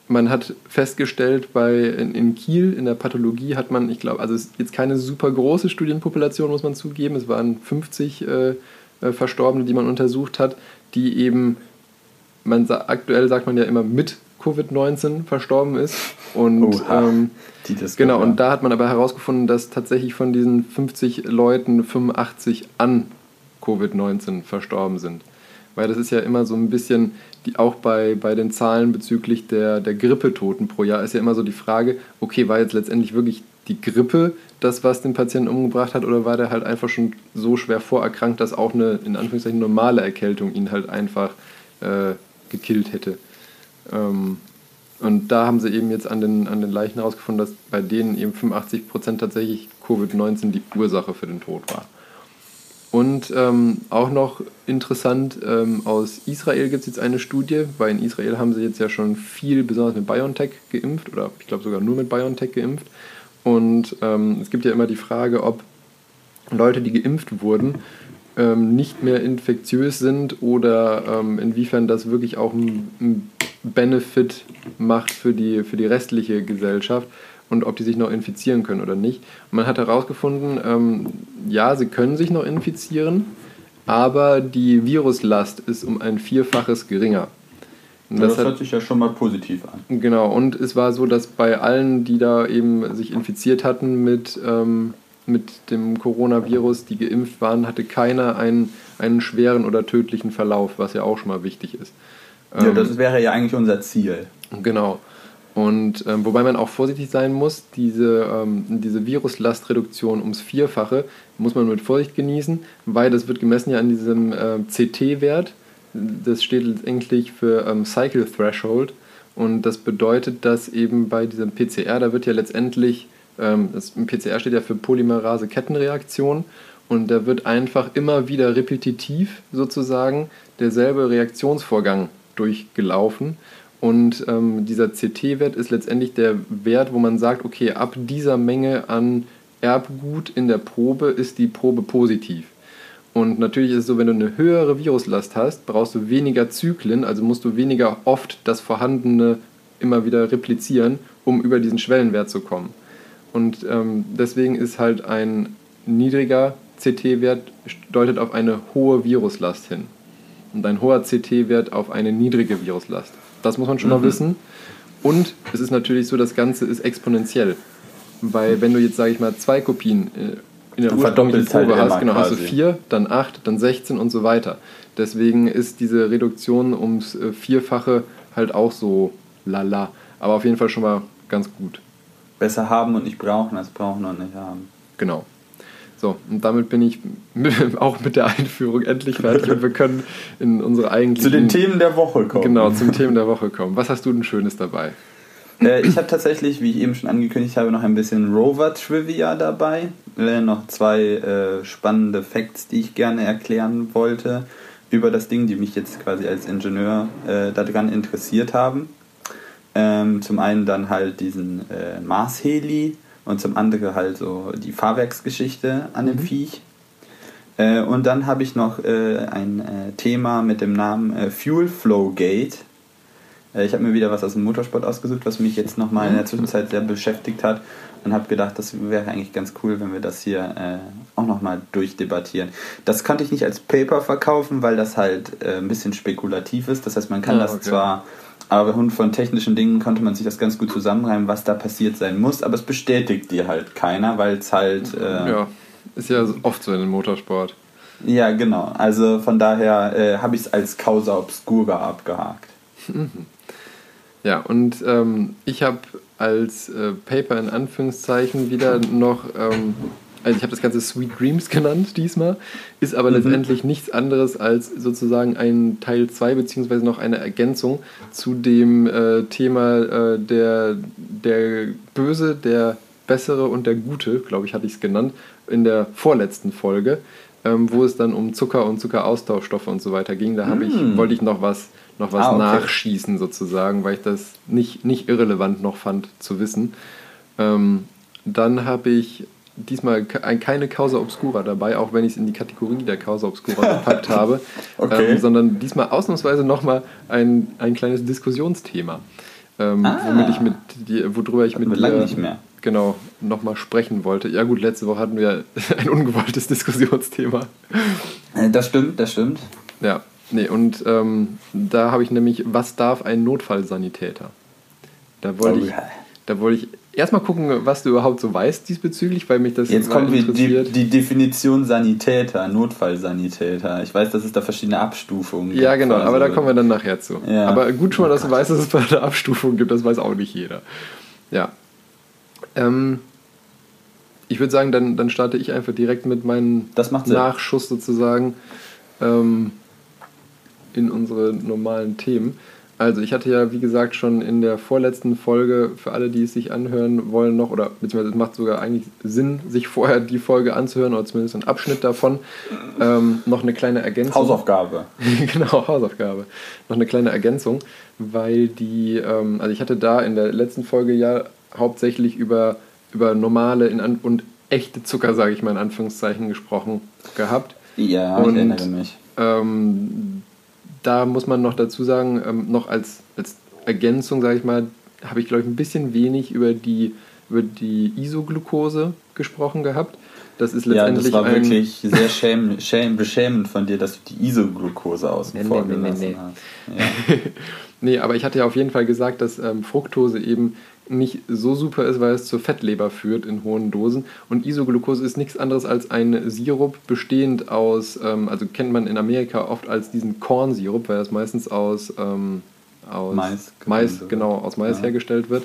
man hat festgestellt, bei, in, in Kiel in der Pathologie hat man, ich glaube, also es ist jetzt keine super große Studienpopulation, muss man zugeben. Es waren 50 äh, äh, Verstorbene, die man untersucht hat, die eben, man sa aktuell sagt man ja immer mit Covid-19 verstorben ist. Und Oha. ähm, Genau, und da hat man aber herausgefunden, dass tatsächlich von diesen 50 Leuten 85 an Covid-19 verstorben sind. Weil das ist ja immer so ein bisschen, die, auch bei, bei den Zahlen bezüglich der, der Grippetoten pro Jahr ist ja immer so die Frage, okay, war jetzt letztendlich wirklich die Grippe das, was den Patienten umgebracht hat, oder war der halt einfach schon so schwer vorerkrankt, dass auch eine, in Anführungszeichen, normale Erkältung ihn halt einfach äh, gekillt hätte. Ähm, und da haben sie eben jetzt an den, an den Leichen herausgefunden, dass bei denen eben 85% tatsächlich Covid-19 die Ursache für den Tod war. Und ähm, auch noch interessant, ähm, aus Israel gibt es jetzt eine Studie, weil in Israel haben sie jetzt ja schon viel, besonders mit BioNTech geimpft, oder ich glaube sogar nur mit BioNTech geimpft. Und ähm, es gibt ja immer die Frage, ob Leute, die geimpft wurden, ähm, nicht mehr infektiös sind oder ähm, inwiefern das wirklich auch einen Benefit macht für die, für die restliche Gesellschaft und ob die sich noch infizieren können oder nicht. Und man hat herausgefunden, ähm, ja, sie können sich noch infizieren, aber die Viruslast ist um ein Vierfaches geringer. Und das, hat- hört sich ja schon mal positiv an. Genau, und es war so, dass bei allen, die da eben sich infiziert hatten mit, ähm, mit dem Coronavirus, die geimpft waren, hatte keiner einen, einen schweren oder tödlichen Verlauf, was ja auch schon mal wichtig ist. Ja, Ähm, das wäre ja eigentlich unser Ziel. Genau. Und ähm, wobei man auch vorsichtig sein muss, diese, ähm, diese Viruslastreduktion ums Vierfache muss man mit Vorsicht genießen, weil das wird gemessen ja an diesem ähm, CT-Wert. Das steht letztendlich für ähm, Cycle Threshold und das bedeutet, dass eben bei diesem PCR, da wird ja letztendlich, das PCR steht ja für Polymerase-Kettenreaktion und da wird einfach immer wieder repetitiv sozusagen derselbe Reaktionsvorgang durchgelaufen. Und ähm, dieser CT-Wert ist letztendlich der Wert, wo man sagt, okay, ab dieser Menge an Erbgut in der Probe ist die Probe positiv. Und natürlich ist es so, wenn du eine höhere Viruslast hast, brauchst du weniger Zyklen, also musst du weniger oft das Vorhandene immer wieder replizieren, um über diesen Schwellenwert zu kommen. Und ähm, deswegen ist halt ein niedriger CT-Wert deutet auf eine hohe Viruslast hin. und ein hoher CT-Wert auf eine niedrige Viruslast. Das muss man schon mal Mhm. wissen. Und es ist natürlich so, das Ganze ist exponentiell. Weil wenn du jetzt, sage ich mal, zwei Kopien äh, in der ursprünglichen verdoppelt's halt Probe hast, genau, hast du quasi. vier, dann acht, dann 16 und so weiter. Deswegen ist diese Reduktion ums äh, Vierfache halt auch so lala. Aber auf jeden Fall schon mal ganz gut. Besser haben und nicht brauchen, als brauchen und nicht haben. Genau. So, und damit bin ich mit, *laughs* auch mit der Einführung endlich fertig und wir können in unsere eigentlichen... Zu den Themen der Woche kommen. Genau, zum Themen der Woche kommen. Was hast du denn Schönes dabei? Äh, ich habe tatsächlich, wie ich eben schon angekündigt habe, noch ein bisschen Rover-Trivia dabei. Äh, noch zwei äh, spannende Facts, die ich gerne erklären wollte über das Ding, die mich jetzt quasi als Ingenieur äh, daran interessiert haben. Ähm, zum einen dann halt diesen äh, Mars-Heli und zum anderen halt so die Fahrwerksgeschichte an dem Viech. Äh, und dann habe ich noch äh, ein äh, Thema mit dem Namen äh, Fuel Flow Gate. Äh, Ich habe mir wieder was aus dem Motorsport ausgesucht, was mich jetzt nochmal in der Zwischenzeit sehr beschäftigt hat und habe gedacht, das wäre eigentlich ganz cool, wenn wir das hier äh, auch nochmal durchdebattieren. Das konnte ich nicht als Paper verkaufen, weil das halt äh, ein bisschen spekulativ ist. Das heißt, man kann Ja, das okay. zwar, aber von technischen Dingen konnte man sich das ganz gut zusammenreimen, was da passiert sein muss, aber es bestätigt dir halt keiner, weil es halt... Äh, Ja, ist ja oft so in dem Motorsport. ja, genau. Also von daher äh, habe ich es als Causa Obscura abgehakt. *laughs* Ja, und ähm, ich habe als äh, Paper in Anführungszeichen wieder noch, ähm, also ich habe das Ganze Sweet Dreams genannt diesmal, ist aber letztendlich nichts anderes als sozusagen ein Teil 2 beziehungsweise noch eine Ergänzung zu dem äh, Thema äh, der, der Böse, der Bessere und der Gute, glaube ich, hatte ich es genannt, in der vorletzten Folge, ähm, wo es dann um Zucker und Zuckeraustauschstoffe und so weiter ging. Da habe ich, wollte ich noch was, noch was Ah, okay. nachschießen sozusagen, weil ich das nicht, nicht irrelevant noch fand zu wissen. Ähm, dann habe ich diesmal ke- ein- keine Causa Obscura dabei, auch wenn ich es in die Kategorie der Causa Obscura gepackt *laughs* habe, Okay. ähm, sondern diesmal ausnahmsweise nochmal ein, ein kleines Diskussionsthema, ähm, Ah. womit ich mit dir, worüber ich mit dir lange nicht mehr. genau nochmal sprechen wollte. Ja gut, letzte Woche hatten wir *laughs* ein ungewolltes Diskussionsthema. Äh, Das stimmt, das stimmt. Ja, nee, und ähm, da habe ich nämlich, was darf ein Notfallsanitäter? Da wollte Oh, ich, ja. da wollte ich erstmal gucken, was du überhaupt so weißt diesbezüglich, weil mich das Jetzt kommt die, die, Definition Sanitäter, Notfallsanitäter. Ich weiß, dass es da verschiedene Abstufungen ja, gibt. genau, Also, aber da kommen wir dann nachher zu. Ja. Aber gut schon mal, dass du weißt, dass es bei der Abstufung gibt, das weiß auch nicht jeder. Ja. Ähm, ich würde sagen, dann, dann starte ich einfach direkt mit meinem. Nachschuss sozusagen ähm, in unsere normalen Themen. Also ich hatte ja, wie gesagt, schon in der vorletzten Folge, für alle, die es sich anhören wollen noch, oder beziehungsweise es macht sogar eigentlich Sinn, sich vorher die Folge anzuhören, oder zumindest einen Abschnitt davon, ähm, noch eine kleine Ergänzung. Hausaufgabe. *laughs* genau, Hausaufgabe. Noch eine kleine Ergänzung, weil die, ähm, also ich hatte da in der letzten Folge ja hauptsächlich über, über normale in An und echte Zucker, sage ich mal in Anführungszeichen, gesprochen gehabt. Ja, Und- ich erinnere mich. Ähm, da muss man noch dazu sagen, ähm, noch als, als Ergänzung, sage ich mal, habe ich, glaube ich, ein bisschen wenig über die, über die Isoglucose gesprochen gehabt. Das ist Ja, letztendlich das war ein, wirklich sehr schäm, schäm, beschämend von dir, dass du die Isoglucose außen Nee, vor nee, nee, nee, hast. *laughs* Ja. Nee, aber ich hatte ja auf jeden Fall gesagt, dass ähm, Fructose eben nicht so super ist, weil es zur Fettleber führt in hohen Dosen. Und Isoglucose ist nichts anderes als ein Sirup bestehend aus, ähm, also kennt man in Amerika oft als diesen Kornsirup, weil das meistens aus, ähm, aus Mais Mais genau, aus Mais Ja. hergestellt wird.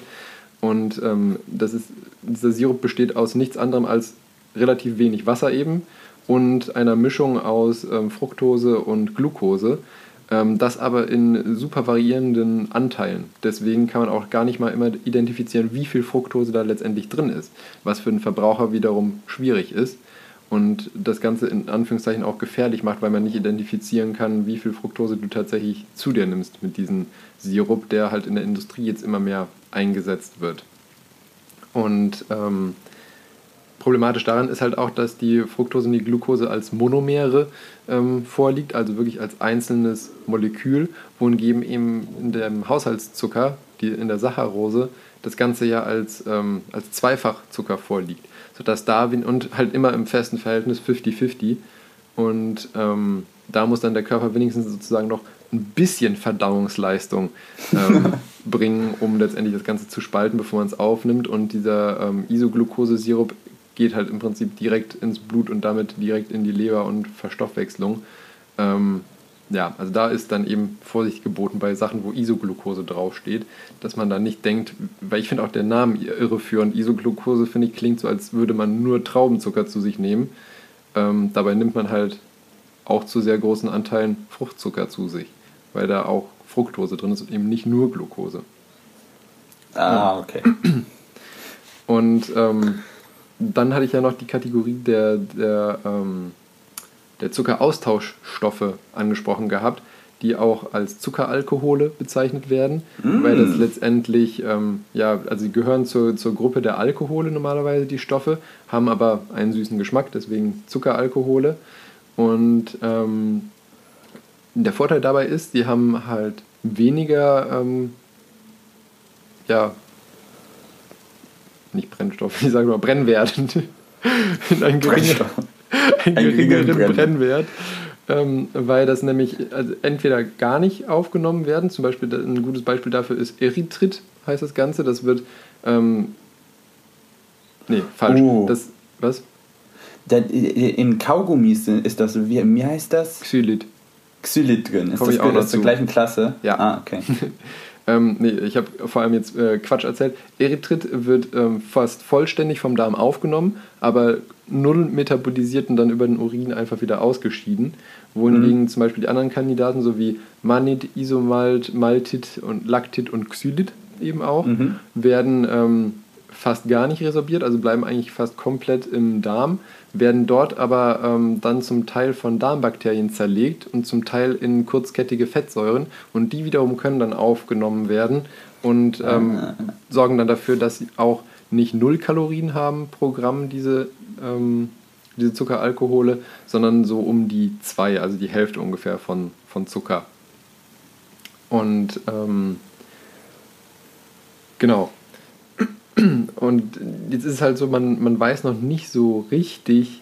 Und ähm, das ist, dieser Sirup besteht aus nichts anderem als relativ wenig Wasser eben und einer Mischung aus ähm, Fructose und Glucose. Ähm, das aber in super variierenden Anteilen. Deswegen kann man auch gar nicht mal immer identifizieren, wie viel Fructose da letztendlich drin ist, was für den Verbraucher wiederum schwierig ist und das Ganze in Anführungszeichen auch gefährlich macht, weil man nicht identifizieren kann, wie viel Fructose du tatsächlich zu dir nimmst mit diesem Sirup, der halt in der Industrie jetzt immer mehr eingesetzt wird. Und ähm, problematisch daran ist halt auch, dass die Fructose und die Glucose als Monomere ähm, vorliegt, also wirklich als einzelnes Molekül, wohingegen eben in dem Haushaltszucker, die in der Saccharose, das Ganze ja als, ähm, als Zweifachzucker vorliegt, sodass da und halt immer im festen Verhältnis 50-50 Und ähm, da muss dann der Körper wenigstens sozusagen noch ein bisschen Verdauungsleistung ähm, *laughs* bringen, um letztendlich das Ganze zu spalten, bevor man es aufnimmt. Und dieser ähm, Isoglucose-Sirup geht halt im Prinzip direkt ins Blut und damit direkt in die Leber und Verstoffwechslung. Ähm, ja, also da ist dann eben Vorsicht geboten bei Sachen, wo Isoglucose draufsteht, dass man da nicht denkt, weil ich finde auch der Name irreführend. Isoglucose finde ich klingt so, als würde man nur Traubenzucker zu sich nehmen. Ähm, dabei nimmt man halt auch zu sehr großen Anteilen Fruchtzucker zu sich, weil da auch Fructose drin ist und eben nicht nur Glucose. Ah, okay. Und ähm, dann hatte ich ja noch die Kategorie der, der, ähm, der Zuckeraustauschstoffe angesprochen gehabt, die auch als Zuckeralkohole bezeichnet werden, Mm. weil das letztendlich, ähm, ja, also sie gehören zur, zur Gruppe der Alkohole normalerweise, die Stoffe, haben aber einen süßen Geschmack, deswegen Zuckeralkohole. Und ähm, der Vorteil dabei ist, die haben halt weniger, ähm, ja, nicht Brennstoff, ich sage mal Brennwert. *laughs* In einen, geringer, *laughs* einen geringeren Brennwert. Ähm, weil das nämlich also entweder gar nicht aufgenommen werden, zum Beispiel ein gutes Beispiel dafür ist Erythrit, heißt das Ganze. Das wird, ähm, nee, falsch. Oh. Das, was? Da, in Kaugummis ist das, wie, wie heißt das? Xylit. Xylit drin. Ist Komm das ich auch noch aus der zu. gleichen Klasse? Ja. Ah, okay. *laughs* Ähm, nee, ich habe vor allem jetzt äh, Quatsch erzählt. Erythrit wird ähm, fast vollständig vom Darm aufgenommen, aber null metabolisiert und dann über den Urin einfach wieder ausgeschieden. Wohingegen zum Beispiel die anderen Kandidaten, so wie Manit, Isomalt, Maltit und Lactit und Xylit eben auch, Mhm. werden ähm, fast gar nicht resorbiert, also bleiben eigentlich fast komplett im Darm, werden dort aber ähm, dann zum Teil von Darmbakterien zerlegt und zum Teil in kurzkettige Fettsäuren und die wiederum können dann aufgenommen werden und ähm, sorgen dann dafür, dass sie auch nicht null Kalorien haben pro Gramm, diese, ähm, diese Zuckeralkohole, sondern so um die zwei, also die Hälfte ungefähr von, von Zucker. Und ähm, genau. Und jetzt ist es halt so, man, man weiß noch nicht so richtig,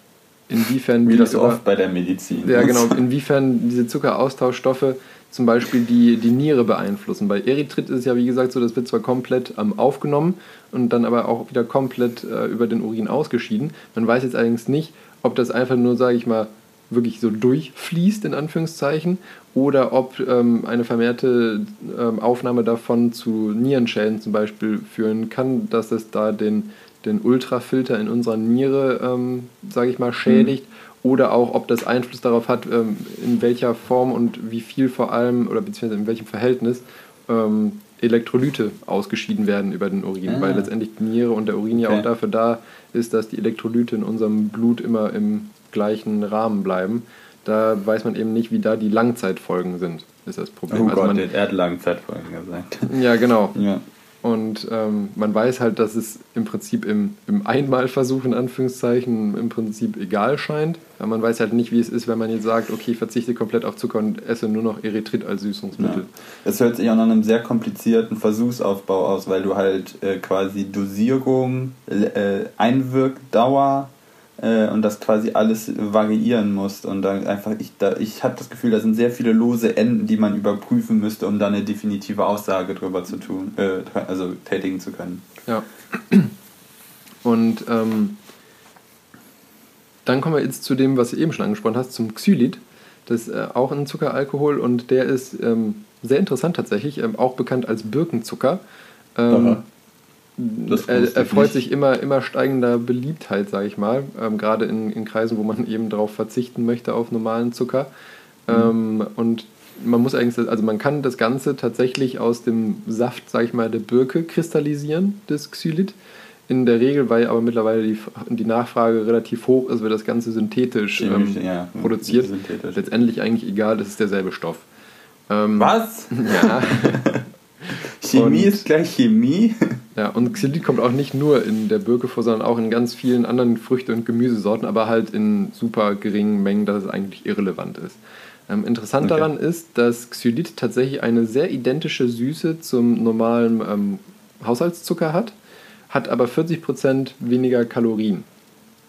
inwiefern Wie das über- oft bei der Medizin ja, genau. Inwiefern diese Zuckeraustauschstoffe zum Beispiel die, die Niere beeinflussen. Bei Erythrit ist es ja, wie gesagt, so, das wird zwar komplett ähm, aufgenommen und dann aber auch wieder komplett äh, über den Urin ausgeschieden. Man weiß jetzt allerdings nicht, ob das einfach nur, sage ich mal, wirklich so durchfließt, in Anführungszeichen, oder ob ähm, eine vermehrte ähm, Aufnahme davon zu Nierenschäden zum Beispiel führen kann, dass es da den, den Ultrafilter in unserer Niere, ähm, sage ich mal, schädigt oder auch, ob das Einfluss darauf hat, ähm, in welcher Form und wie viel vor allem oder beziehungsweise in welchem Verhältnis ähm, Elektrolyte ausgeschieden werden über den Urin, Ah. weil letztendlich die Niere und der Urin ja Okay. auch dafür da ist, dass die Elektrolyte in unserem Blut immer im gleichen Rahmen bleiben. Da weiß man eben nicht, wie da die Langzeitfolgen sind, ist das Problem. Oh Also Gott, man, er hat Langzeitfolgen gesagt. *laughs* ja, genau. ja. Und ähm, man weiß halt, dass es im Prinzip im, im Einmalversuch in Anführungszeichen im Prinzip egal scheint. Aber man weiß halt nicht, wie es ist, wenn man jetzt sagt, okay, ich verzichte komplett auf Zucker und esse nur noch Erythrit als Süßungsmittel. Ja. Das hört sich auch nach einem sehr komplizierten Versuchsaufbau aus, weil du halt äh, quasi Dosierung, äh, Einwirkdauer äh, und das quasi alles variieren musst. Und dann einfach, ich, da, ich habe das Gefühl, da sind sehr viele lose Enden, die man überprüfen müsste, um dann eine definitive Aussage drüber zu tun, äh, also tätigen zu können. Ja. Und ähm, dann kommen wir jetzt zu dem, was du eben schon angesprochen hast, zum Xylit. Das ist äh, auch ein Zuckeralkohol und der ist ähm, sehr interessant tatsächlich, ähm, auch bekannt als Birkenzucker. Ähm, Aha. Das er, wusste er ich freut nicht. sich immer, immer steigender Beliebtheit, sage ich mal, ähm, gerade in, in Kreisen, wo man eben darauf verzichten möchte auf normalen Zucker. Ähm, und man muss eigentlich, also man kann das Ganze tatsächlich aus dem Saft, sage ich mal, der Birke kristallisieren, das Xylit. In der Regel, weil aber mittlerweile die, die Nachfrage relativ hoch ist, wird das Ganze synthetisch ähm, ja, produziert. synthetisch. Letztendlich eigentlich egal, das ist derselbe Stoff. Ähm, Was? *laughs* Ja. *laughs* Chemie Und- ist gleich Chemie? *laughs* Ja, und Xylit kommt auch nicht nur in der Birke vor, sondern auch in ganz vielen anderen Früchte- und Gemüsesorten, aber halt in super geringen Mengen, dass es eigentlich irrelevant ist. Ähm, interessant Okay. daran ist, dass Xylit tatsächlich eine sehr identische Süße zum normalen ähm, Haushaltszucker hat, hat aber 40% weniger Kalorien.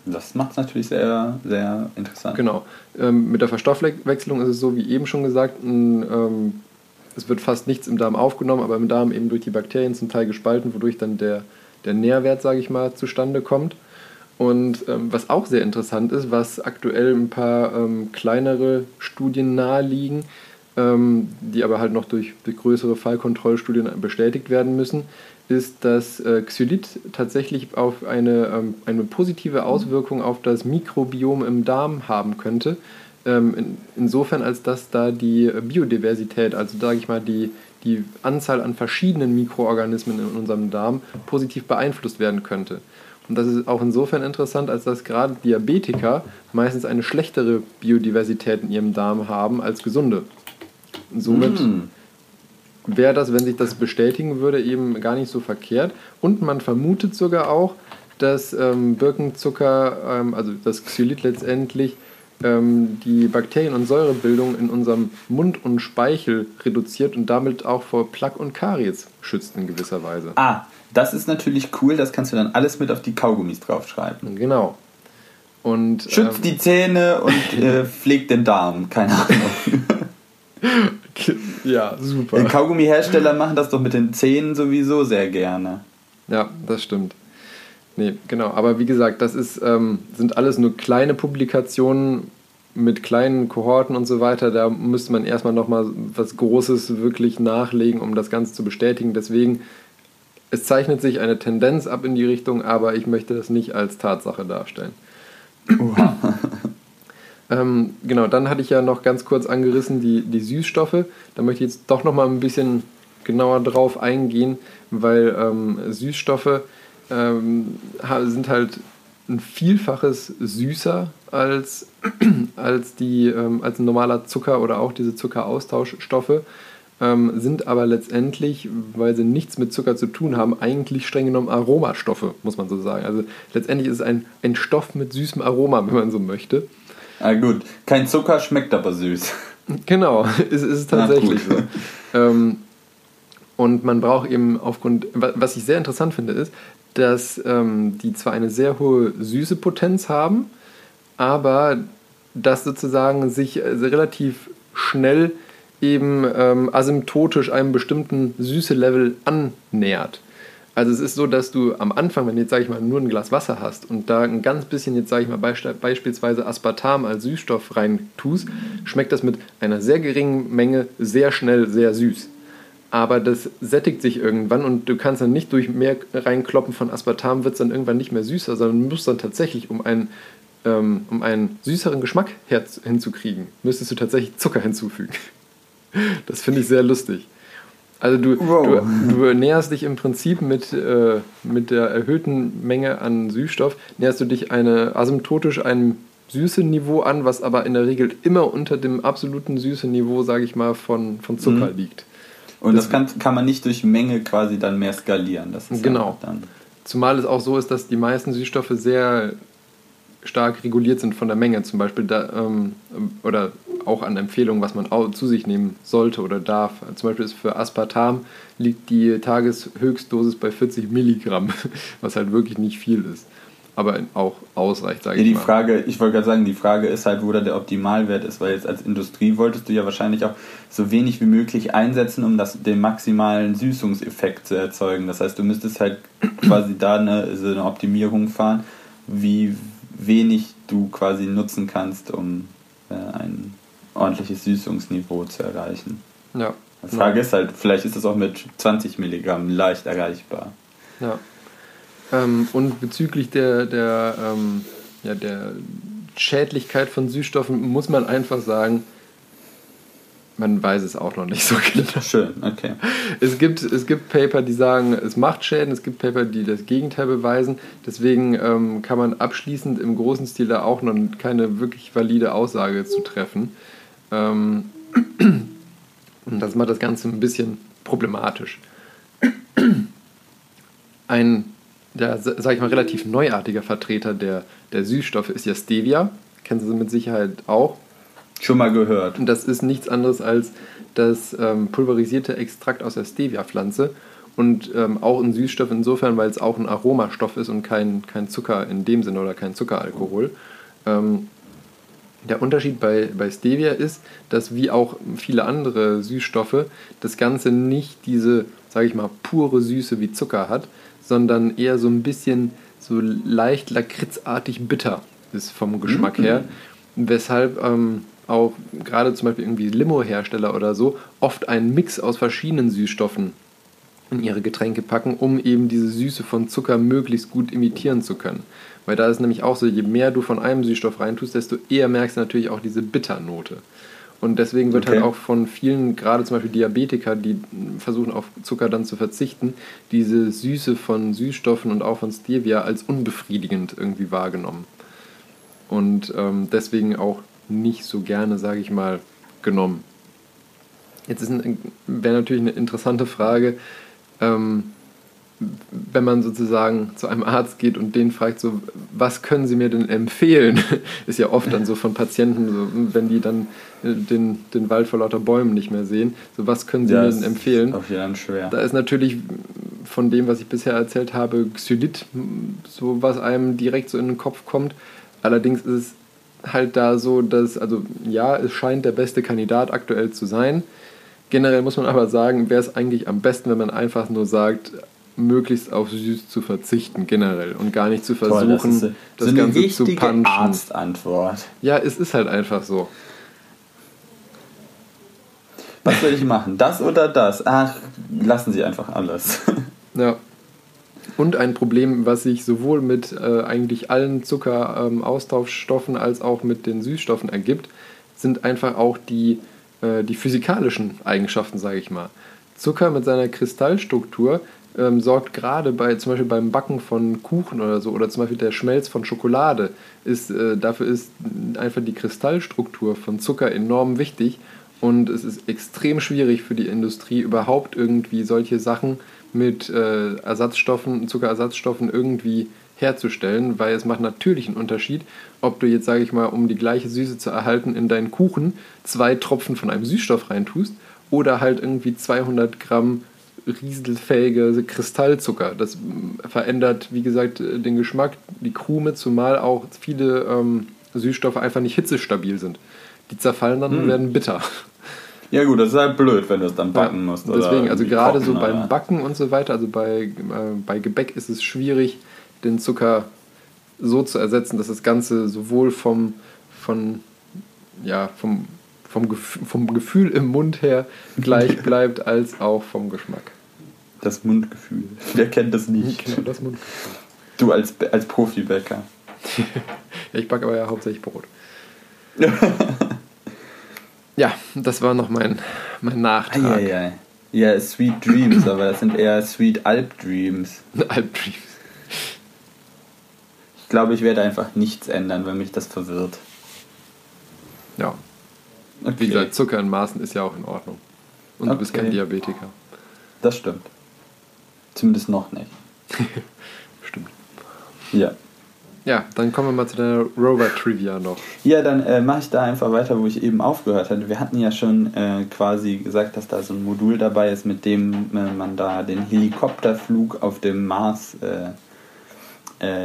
Das macht es natürlich sehr, sehr interessant. Genau. Ähm, mit der Verstoffwechslung ist es so, wie eben schon gesagt, ein, ähm, es wird fast nichts im Darm aufgenommen, aber im Darm eben durch die Bakterien zum Teil gespalten, wodurch dann der, der Nährwert, sage ich mal, zustande kommt. Und ähm, was auch sehr interessant ist, was aktuell ein paar ähm, kleinere Studien naheliegen, ähm, die aber halt noch durch, durch größere Fallkontrollstudien bestätigt werden müssen, ist, dass äh, Xylit tatsächlich auf eine, ähm, eine positive Auswirkung auf das Mikrobiom im Darm haben könnte. Ähm, in, insofern, als dass da die Biodiversität, also sage ich mal die, die Anzahl an verschiedenen Mikroorganismen in unserem Darm positiv beeinflusst werden könnte. Und das ist auch insofern interessant, als dass gerade Diabetiker meistens eine schlechtere Biodiversität in ihrem Darm haben als gesunde. Somit mm wäre das, wenn sich das bestätigen würde, eben gar nicht so verkehrt. Und man vermutet sogar auch, dass ähm, Birkenzucker, ähm, also das Xylit letztendlich, ähm, die Bakterien- und Säurebildung in unserem Mund und Speichel reduziert und damit auch vor Plaque und Karies schützt in gewisser Weise. Ah, das ist natürlich cool, das kannst du dann alles mit auf die Kaugummis draufschreiben. Genau. Und, Schützt ähm, die Zähne und *laughs* äh, pflegt den Darm, keine Ahnung. ja, super. Die Kaugummi-Hersteller machen das doch mit den Zähnen sowieso sehr gerne. Ja, das stimmt. Nee, genau. Aber wie gesagt, das ist, ähm, sind alles nur kleine Publikationen mit kleinen Kohorten und so weiter. Da müsste man erstmal nochmal was Großes wirklich nachlegen, um das Ganze zu bestätigen. Deswegen, es zeichnet sich eine Tendenz ab in die Richtung, aber ich möchte das nicht als Tatsache darstellen. Oha. Ähm, genau, dann hatte ich ja noch ganz kurz angerissen die, die Süßstoffe. Da möchte ich jetzt doch noch mal ein bisschen genauer drauf eingehen, weil ähm, Süßstoffe ähm, sind halt ein Vielfaches süßer als, *clears throat* als, die, ähm, als ein normaler Zucker oder auch diese Zuckeraustauschstoffe, ähm, sind aber letztendlich, weil sie nichts mit Zucker zu tun haben, eigentlich streng genommen Aromastoffe, muss man so sagen. Also letztendlich ist es ein, ein Stoff mit süßem Aroma, wenn man so möchte. Ah, gut. Kein Zucker schmeckt aber süß. Genau, *laughs* ist, ist tatsächlich so. Ähm, und man braucht eben aufgrund, was ich sehr interessant finde, ist, dass ähm, die zwar eine sehr hohe süße Potenz haben, aber das sozusagen sich also relativ schnell eben ähm, asymptotisch einem bestimmten Süße-Level annähert. Also es ist so, dass du am Anfang, wenn du jetzt, sag ich mal, nur ein Glas Wasser hast und da ein ganz bisschen, jetzt sage ich mal, beispielsweise Aspartam als Süßstoff rein tust, schmeckt das mit einer sehr geringen Menge sehr schnell sehr süß. Aber das sättigt sich irgendwann und du kannst dann nicht durch mehr reinkloppen von Aspartam, wird es dann irgendwann nicht mehr süßer, sondern du musst dann tatsächlich, um einen, ähm, um einen süßeren Geschmack hinzukriegen, müsstest du tatsächlich Zucker hinzufügen. *laughs* Das finde ich sehr lustig. Also du, wow. du, du, näherst dich im Prinzip mit, äh, mit der erhöhten Menge an Süßstoff, näherst du dich eine asymptotisch einem süßen Niveau an, was aber in der Regel immer unter dem absoluten süßen Niveau, sage ich mal, von, von Zucker mhm. liegt. Und das, das, kann, kann man nicht durch Menge quasi dann mehr skalieren. Das ist genau. Dann Zumal es auch so ist, dass die meisten Süßstoffe sehr stark reguliert sind von der Menge, zum Beispiel da, ähm, oder auch an Empfehlungen, was man zu sich nehmen sollte oder darf. Zum Beispiel ist für Aspartam liegt die Tageshöchstdosis bei 40 Milligramm, *laughs* was halt wirklich nicht viel ist. Aber auch ausreicht, sage ja, ich die mal. Frage, ich wollte gerade sagen, die Frage ist halt, wo da der Optimalwert ist, weil jetzt als Industrie wolltest du ja wahrscheinlich auch so wenig wie möglich einsetzen, um das, den maximalen Süßungseffekt zu erzeugen. Das heißt, du müsstest halt *clears throat* quasi da eine, so eine Optimierung fahren, wie wenig du quasi nutzen kannst, um äh, ein ordentliches Süßungsniveau zu erreichen. Ja. Die Frage ja. ist halt, vielleicht ist das auch mit 20 Milligramm leicht erreichbar. Ja. Ähm, und bezüglich der, der, ähm, ja, der Schädlichkeit von Süßstoffen muss man einfach sagen, man weiß es auch noch nicht so genau. Schön, okay. Es gibt, es gibt Paper, die sagen, es macht Schäden, es gibt Paper, die das Gegenteil beweisen. Deswegen ähm, kann man abschließend im großen Stil da auch noch keine wirklich valide Aussage zu treffen. Ähm, und das macht das Ganze ein bisschen problematisch. Ein, ja, sag ich mal, relativ neuartiger Vertreter der, der Süßstoffe ist ja Stevia. Kennen Sie mit Sicherheit auch. Schon mal gehört. Und das ist nichts anderes als das ähm, pulverisierte Extrakt aus der Stevia-Pflanze. Und ähm, auch ein Süßstoff insofern, weil es auch ein Aromastoff ist und kein, kein Zucker in dem Sinne oder kein Zuckeralkohol. Ähm, der Unterschied bei, bei Stevia ist, dass wie auch viele andere Süßstoffe das Ganze nicht diese, sage ich mal, pure Süße wie Zucker hat, sondern eher so ein bisschen so leicht lakritzartig bitter ist vom Geschmack Mhm. her. Weshalb ähm, auch gerade zum Beispiel irgendwie Limo-Hersteller oder so oft einen Mix aus verschiedenen Süßstoffen in ihre Getränke packen, um eben diese Süße von Zucker möglichst gut imitieren zu können. Weil da ist nämlich auch so, je mehr du von einem Süßstoff reintust, desto eher merkst du natürlich auch diese Bitternote. Und deswegen wird Okay. halt auch von vielen, gerade zum Beispiel Diabetiker, die versuchen auf Zucker dann zu verzichten, diese Süße von Süßstoffen und auch von Stevia als unbefriedigend irgendwie wahrgenommen. Und ähm, deswegen auch nicht so gerne, sage ich mal, genommen. Jetzt wäre natürlich eine interessante Frage, ähm, wenn man sozusagen zu einem Arzt geht und den fragt, so, was können Sie mir denn empfehlen? *laughs* Ist ja oft dann so von Patienten, so, wenn die dann äh, den, den Wald vor lauter Bäumen nicht mehr sehen, so, was können Sie Ja, mir ist denn empfehlen? Auf jeden Fall schwer. Da ist natürlich von dem, was ich bisher erzählt habe, Xylit, so was einem direkt so in den Kopf kommt. Allerdings ist es halt da so, dass, also ja, es scheint der beste Kandidat aktuell zu sein. Generell muss man aber sagen, wäre es eigentlich am besten, wenn man einfach nur sagt, möglichst auf süß zu verzichten, generell. Und gar nicht zu versuchen, Toll, das ist das, so eine Ganze zu punchen. Arztantwort. Ja, es ist halt einfach so. Was soll ich machen? Das oder das? Ach, lassen Sie einfach alles. *laughs* Ja. Und ein Problem, was sich sowohl mit äh, eigentlich allen Zuckeraustauschstoffen als auch mit den Süßstoffen ergibt, sind einfach auch die, äh, die physikalischen Eigenschaften, sage ich mal. Zucker mit seiner Kristallstruktur ähm, sorgt gerade bei zum Beispiel beim Backen von Kuchen oder so oder zum Beispiel der Schmelz von Schokolade ist äh, dafür ist einfach die Kristallstruktur von Zucker enorm wichtig. Und es ist extrem schwierig für die Industrie überhaupt irgendwie solche Sachen mit äh, Ersatzstoffen, Zuckerersatzstoffen irgendwie herzustellen, weil es macht natürlich einen Unterschied, ob du jetzt, sage ich mal, um die gleiche Süße zu erhalten, in deinen Kuchen zwei Tropfen von einem Süßstoff reintust oder halt irgendwie 200 Gramm rieselfähige Kristallzucker. Das verändert, wie gesagt, den Geschmack, die Krume, zumal auch viele ähm, Süßstoffe einfach nicht hitzestabil sind. Die zerfallen dann und werden bitter. ja gut, das ist halt blöd, wenn du es dann backen musst. oder Deswegen, also gerade so kochen, beim oder? Backen und so weiter, also bei, äh, bei Gebäck ist es schwierig, den Zucker so zu ersetzen, dass das Ganze sowohl vom, von, ja, vom, vom, Gef vom Gefühl im Mund her gleich *laughs* bleibt, als auch vom Geschmack. Das Mundgefühl. Wer kennt das nicht? Genau, das Mundgefühl. Du als, als Profibäcker. Ja, *laughs* ich backe aber ja hauptsächlich Brot. *laughs* ja, das war noch mein, mein Nachtrag. Eieiei. Ja, Sweet Dreams, aber das sind eher Sweet Alp Dreams. Albdreams. Ich glaube, ich werde einfach nichts ändern, weil mich das verwirrt. Ja, Okay. wie gesagt, Zucker in Maßen ist ja auch in Ordnung. Und du bist kein Okay. Diabetiker. Das stimmt. Zumindest noch nicht. *laughs* Stimmt. Ja. Ja, dann kommen wir mal zu der Rover-Trivia noch. Ja, dann äh, mache ich da einfach weiter, wo ich eben aufgehört hatte. Wir hatten ja schon äh, quasi gesagt, dass da so ein Modul dabei ist, mit dem äh, man da den Helikopterflug auf dem Mars äh,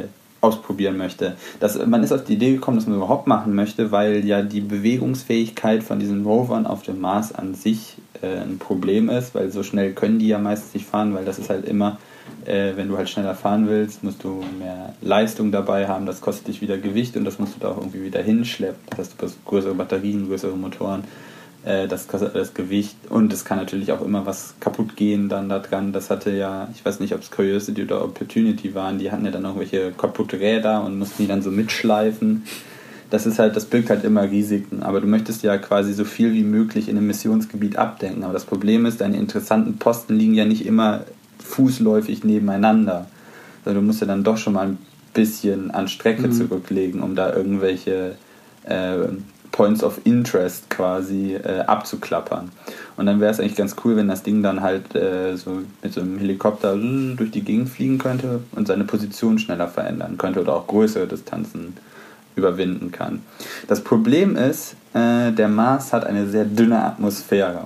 äh, ausprobieren möchte. Das, man ist auf die Idee gekommen, dass man überhaupt machen möchte, weil ja die Bewegungsfähigkeit von diesen Rovern auf dem Mars an sich äh, ein Problem ist, weil so schnell können die ja meistens nicht fahren, weil das ist halt immer, äh, wenn du halt schneller fahren willst, musst du mehr Leistung dabei haben, das kostet dich wieder Gewicht und das musst du da auch irgendwie wieder hinschleppen. Das heißt, du hast größere Batterien, größere Motoren, äh, das kostet alles Gewicht und es kann natürlich auch immer was kaputt gehen dann da dran. Das hatte ja, ich weiß nicht, ob es Curiosity oder Opportunity waren, die hatten ja dann irgendwelche kaputte Räder und mussten die dann so mitschleifen. Das ist halt, das birgt halt immer Risiken. Aber du möchtest ja quasi so viel wie möglich in einem Missionsgebiet abdenken. Aber das Problem ist, deine interessanten Posten liegen ja nicht immer fußläufig nebeneinander. Also du musst ja dann doch schon mal ein bisschen an Strecke Mhm. zurücklegen, um da irgendwelche äh, Points of Interest quasi äh, abzuklappern. Und dann wäre es eigentlich ganz cool, wenn das Ding dann halt äh, so mit so einem Helikopter durch die Gegend fliegen könnte und seine Position schneller verändern könnte oder auch größere Distanzen überwinden kann. Das Problem ist, äh, der Mars hat eine sehr dünne Atmosphäre.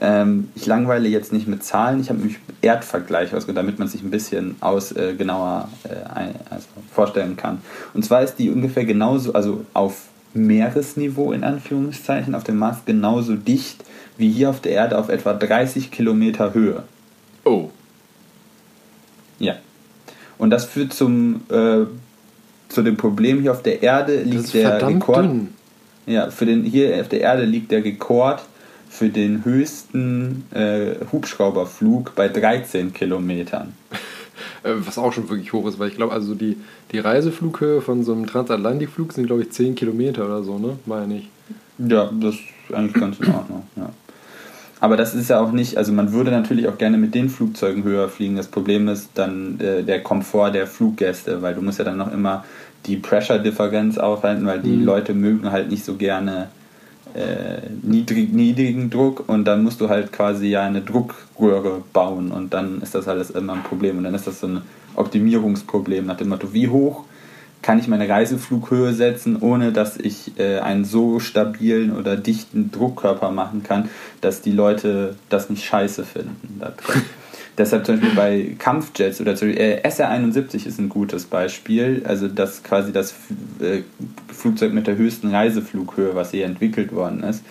Ähm, ich langweile jetzt nicht mit Zahlen, ich habe nämlich Erdvergleich ausgedacht, damit man sich ein bisschen aus, äh, genauer äh, ein, also vorstellen kann. Und zwar ist die ungefähr genauso, also auf Meeresniveau in Anführungszeichen, auf dem Mars genauso dicht wie hier auf der Erde auf etwa 30 Kilometer Höhe. Oh. Ja. Und das führt zum, äh, zu dem Problem, hier auf der Erde Das liegt ist der Rekord. dünn. Ja, für den, hier auf der Erde liegt der Rekord für den höchsten äh, Hubschrauberflug bei 13 Kilometern. Äh, Was auch schon wirklich hoch ist, weil ich glaube, also die, die Reiseflughöhe von so einem Transatlantikflug sind, glaube ich, 10 Kilometer oder so, ne? Meine ich. Ja, das ist eigentlich ganz in Ordnung. Ja. Aber das ist ja auch nicht, also man würde natürlich auch gerne mit den Flugzeugen höher fliegen. Das Problem ist dann äh, der Komfort der Fluggäste, weil du musst ja dann noch immer die Pressure-Differenz aufhalten, weil die Mhm. Leute mögen halt nicht so gerne äh, niedrig, niedrigen Druck und dann musst du halt quasi ja eine Druckröhre bauen und dann ist das alles immer ein Problem und dann ist das so ein Optimierungsproblem nach dem Motto, wie hoch kann ich meine Reiseflughöhe setzen, ohne dass ich äh, einen so stabilen oder dichten Druckkörper machen kann, dass die Leute das nicht scheiße finden. Deshalb zum Beispiel bei Kampfjets oder zum Beispiel, äh, SR-71 ist ein gutes Beispiel. Also das quasi das äh, Flugzeug mit der höchsten Reiseflughöhe, was hier entwickelt worden ist.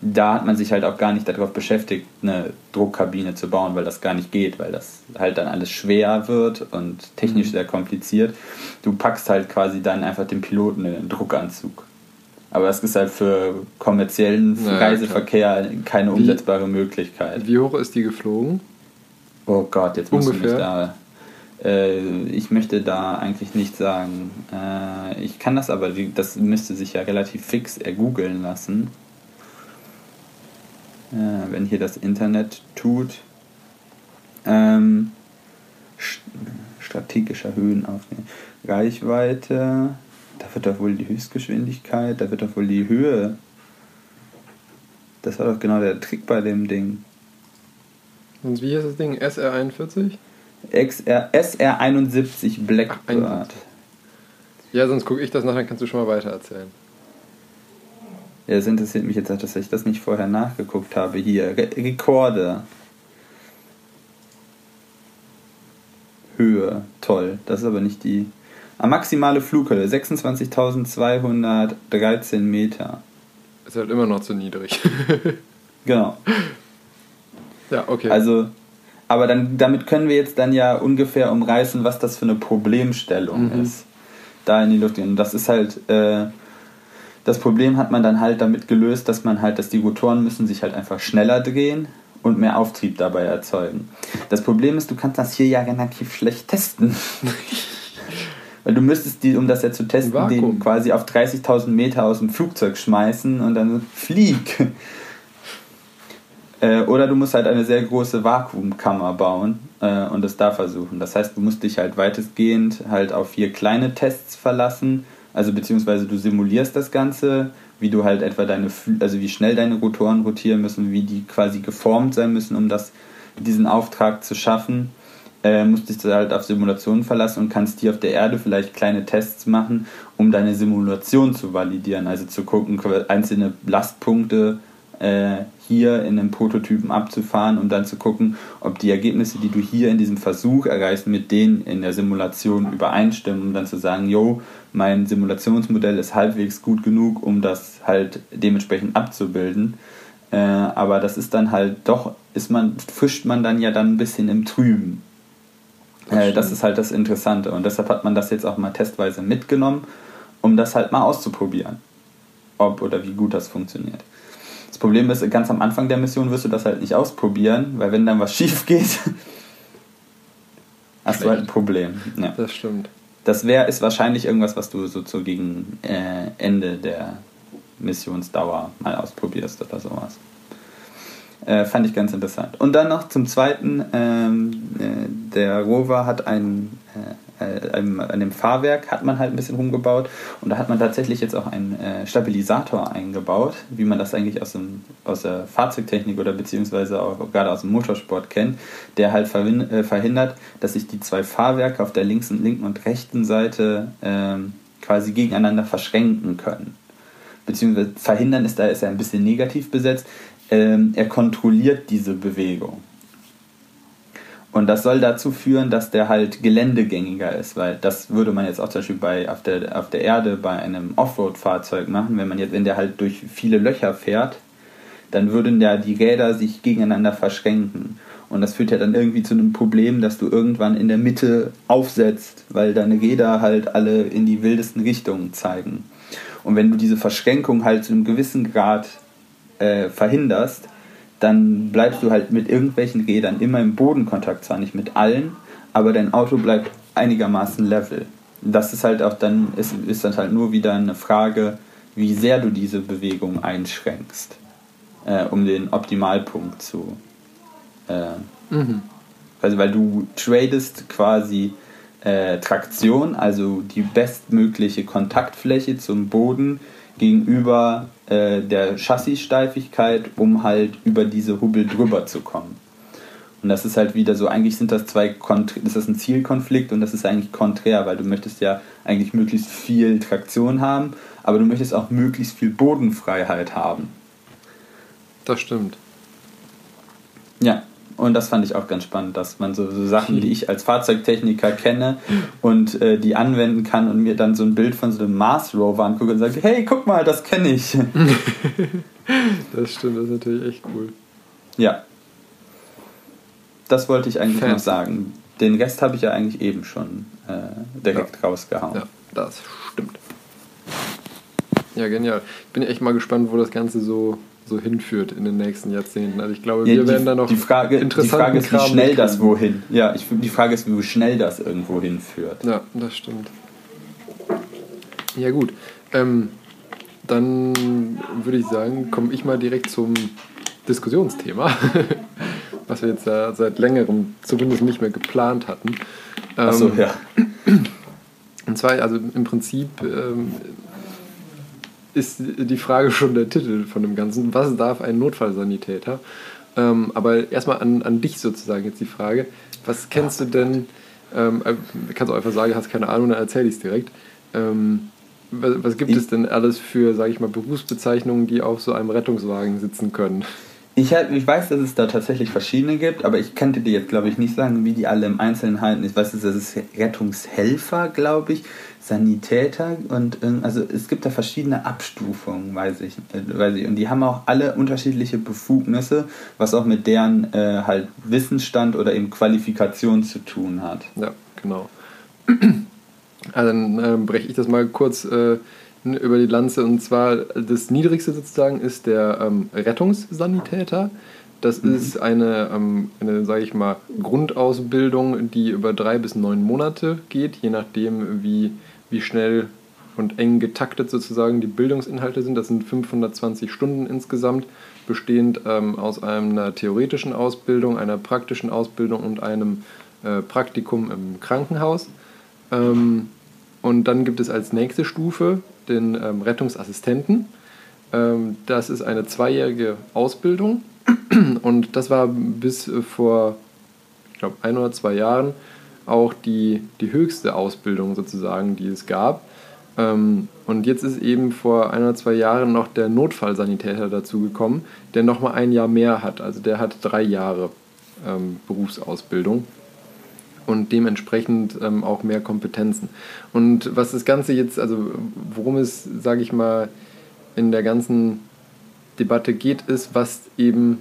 Da hat man sich halt auch gar nicht darauf beschäftigt, eine Druckkabine zu bauen, weil das gar nicht geht, weil das halt dann alles schwer wird und technisch sehr kompliziert. Du packst halt quasi dann einfach den Piloten in den Druckanzug. Aber das ist halt für kommerziellen Reiseverkehr keine Wie- umsetzbare Möglichkeit. Wie hoch ist die geflogen? Oh Gott, jetzt musst Ungefähr? du da. Äh, ich möchte da eigentlich nicht sagen. Äh, ich kann das aber, das müsste sich ja relativ fix ergoogeln lassen. Äh, wenn hier das Internet tut. Ähm, st- strategischer Höhenaufnehmen. Reichweite. Da wird doch wohl die Höchstgeschwindigkeit, da wird doch wohl die Höhe. Das war doch genau der Trick bei dem Ding. Und wie heißt das Ding? SR41? XR, SR71 Blackbird. 71. Ja, sonst gucke ich das nach, dann kannst du schon mal weiter erzählen. Ja, das interessiert mich jetzt, auch, dass ich das nicht vorher nachgeguckt habe. Hier, Re Rekorde. Höhe, toll. Das ist aber nicht die. Ah, maximale Flughöhe, 26.213 Meter. Ist halt immer noch zu niedrig. *laughs* Genau. Ja, okay. Also, aber dann, damit können wir jetzt dann ja ungefähr umreißen, was das für eine Problemstellung Mhm. ist. Da in die Luft gehen. Und das ist halt, äh, das Problem hat man dann halt damit gelöst, dass man halt, dass die Rotoren müssen sich halt einfach schneller drehen und mehr Auftrieb dabei erzeugen. Das Problem ist, du kannst das hier ja relativ schlecht testen. *laughs* Weil du müsstest die, um das ja zu testen, den quasi auf 30.000 Meter aus dem Flugzeug schmeißen und dann flieg. Äh, oder du musst halt eine sehr große Vakuumkammer bauen äh, und es da versuchen. Das heißt, du musst dich halt weitestgehend halt auf vier kleine Tests verlassen. Also beziehungsweise du simulierst das Ganze, wie du halt etwa deine, also wie schnell deine Rotoren rotieren müssen, wie die quasi geformt sein müssen, um das, diesen Auftrag zu schaffen. Äh, musst dich halt auf Simulationen verlassen und kannst hier auf der Erde vielleicht kleine Tests machen, um deine Simulation zu validieren. Also zu gucken, einzelne Lastpunkte äh, hier in einem Prototypen abzufahren, um dann zu gucken, ob die Ergebnisse, die du hier in diesem Versuch erreichst, mit denen in der Simulation übereinstimmen, um dann zu sagen, yo, mein Simulationsmodell ist halbwegs gut genug, um das halt dementsprechend abzubilden. Äh, aber das ist dann halt doch, ist man, fischt man dann ja dann ein bisschen im Trüben. Äh, das ist halt das Interessante. Und deshalb hat man das jetzt auch mal testweise mitgenommen, um das halt mal auszuprobieren. Ob oder wie gut das funktioniert. Das Problem ist, ganz am Anfang der Mission wirst du das halt nicht ausprobieren, weil wenn dann was *laughs* schief geht, hast du halt ein Problem. Ja. das stimmt. Das wäre ist wahrscheinlich irgendwas, was du so zu gegen äh, Ende der Missionsdauer mal ausprobierst oder sowas. Äh, fand ich ganz interessant. Und dann noch zum Zweiten, ähm, äh, der Rover hat ein, äh, an dem Fahrwerk hat man halt ein bisschen rumgebaut und da hat man tatsächlich jetzt auch einen äh, Stabilisator eingebaut, wie man das eigentlich aus, dem, aus der Fahrzeugtechnik oder beziehungsweise auch gerade aus dem Motorsport kennt, der halt äh, verhindert, dass sich die zwei Fahrwerke auf der linken, linken und rechten Seite ähm, quasi gegeneinander verschränken können. beziehungsweise verhindern ist da ist er ein bisschen negativ besetzt, ähm, er kontrolliert diese Bewegung. Und das soll dazu führen, dass der halt geländegängiger ist, weil das würde man jetzt auch zum Beispiel bei, auf, der, auf der Erde bei einem Offroad-Fahrzeug machen, wenn man jetzt, wenn der halt durch viele Löcher fährt, dann würden ja die Räder sich gegeneinander verschränken. Und das führt ja dann irgendwie zu einem Problem, dass du irgendwann in der Mitte aufsetzt, weil deine Räder halt alle in die wildesten Richtungen zeigen. Und wenn du diese Verschränkung halt zu einem gewissen Grad äh, verhinderst, dann bleibst du halt mit irgendwelchen Rädern immer im Bodenkontakt, zwar nicht mit allen, aber dein Auto bleibt einigermaßen level. Das ist halt auch dann, ist, ist dann halt nur wieder eine Frage, wie sehr du diese Bewegung einschränkst, äh, um den Optimalpunkt zu. Äh, Mhm. also weil du tradest quasi äh, Traktion, also die bestmögliche Kontaktfläche zum Boden gegenüber äh, der Chassissteifigkeit, um halt über diese Hubbel drüber zu kommen. Und das ist halt wieder so, eigentlich sind das zwei, Kontr das ist ein Zielkonflikt und das ist eigentlich konträr, weil du möchtest ja eigentlich möglichst viel Traktion haben, aber du möchtest auch möglichst viel Bodenfreiheit haben. Das stimmt. Ja, und das fand ich auch ganz spannend, dass man so, so Sachen, die ich als Fahrzeugtechniker kenne und äh, die anwenden kann und mir dann so ein Bild von so einem Mars Rover angucke und sage, hey, guck mal, das kenne ich. *laughs* Das stimmt, das ist natürlich echt cool. ja. Das wollte ich eigentlich Fancy. noch sagen. Den Rest habe ich ja eigentlich eben schon äh, direkt rausgehauen. Ja, das stimmt. Ja, genial. Ich bin echt mal gespannt, wo das Ganze so, so hinführt in den nächsten Jahrzehnten. Also ich glaube, Ja, wir die, werden da noch die, Frage, die Frage ist, wie Kram schnell das wohin. Ja, ich, die Frage ist, wie schnell das irgendwo hinführt. Ja, das stimmt. Ja, gut. Ähm, dann würde ich sagen, komme ich mal direkt zum Diskussionsthema, *laughs* was wir jetzt ja seit längerem zumindest nicht mehr geplant hatten. Ähm, Achso, ja. *clears throat* Und zwar, also im Prinzip ähm, ist die Frage schon der Titel von dem Ganzen. Was darf ein Notfallsanitäter? Ähm, aber erstmal an, an dich sozusagen jetzt die Frage. Was kennst du denn? Ähm, äh, kannst du einfach sagen, hast keine Ahnung, dann erzähle ich es direkt. Ähm, was, was gibt Ich- es denn alles für, sage ich mal, Berufsbezeichnungen, die auf so einem Rettungswagen sitzen können? Ich, ich weiß, dass es da tatsächlich verschiedene gibt, aber ich könnte dir jetzt, glaube ich, nicht sagen, wie die alle im Einzelnen halten. Ich weiß, das ist Rettungshelfer, glaube ich, Sanitäter und also es gibt da verschiedene Abstufungen, weiß ich, äh, weiß ich. Und die haben auch alle unterschiedliche Befugnisse, was auch mit deren äh, halt Wissensstand oder eben Qualifikation zu tun hat. Ja, genau. *clears throat* Also dann ähm, breche ich das mal kurz äh, über die Lanze. Und zwar das Niedrigste sozusagen ist der ähm, Rettungssanitäter. Das ist eine, ähm, eine sage ich mal, Grundausbildung, die über drei bis neun Monate geht, je nachdem, wie, wie schnell und eng getaktet sozusagen die Bildungsinhalte sind. Das sind 520 Stunden insgesamt, bestehend ähm, aus einer theoretischen Ausbildung, einer praktischen Ausbildung und einem äh, Praktikum im Krankenhaus. Ähm, und dann gibt es als nächste Stufe den ähm, Rettungsassistenten. Ähm, das ist eine zweijährige Ausbildung und das war bis äh, vor, ich glaube, ein oder zwei Jahren auch die, die höchste Ausbildung sozusagen, die es gab. Ähm, und jetzt ist eben vor ein oder zwei Jahren noch der Notfallsanitäter dazugekommen, der nochmal ein Jahr mehr hat. Also der hat drei Jahre ähm, Berufsausbildung und dementsprechend ähm, auch mehr Kompetenzen. Und was das Ganze jetzt, also worum es, sage ich mal, in der ganzen Debatte geht, ist, was eben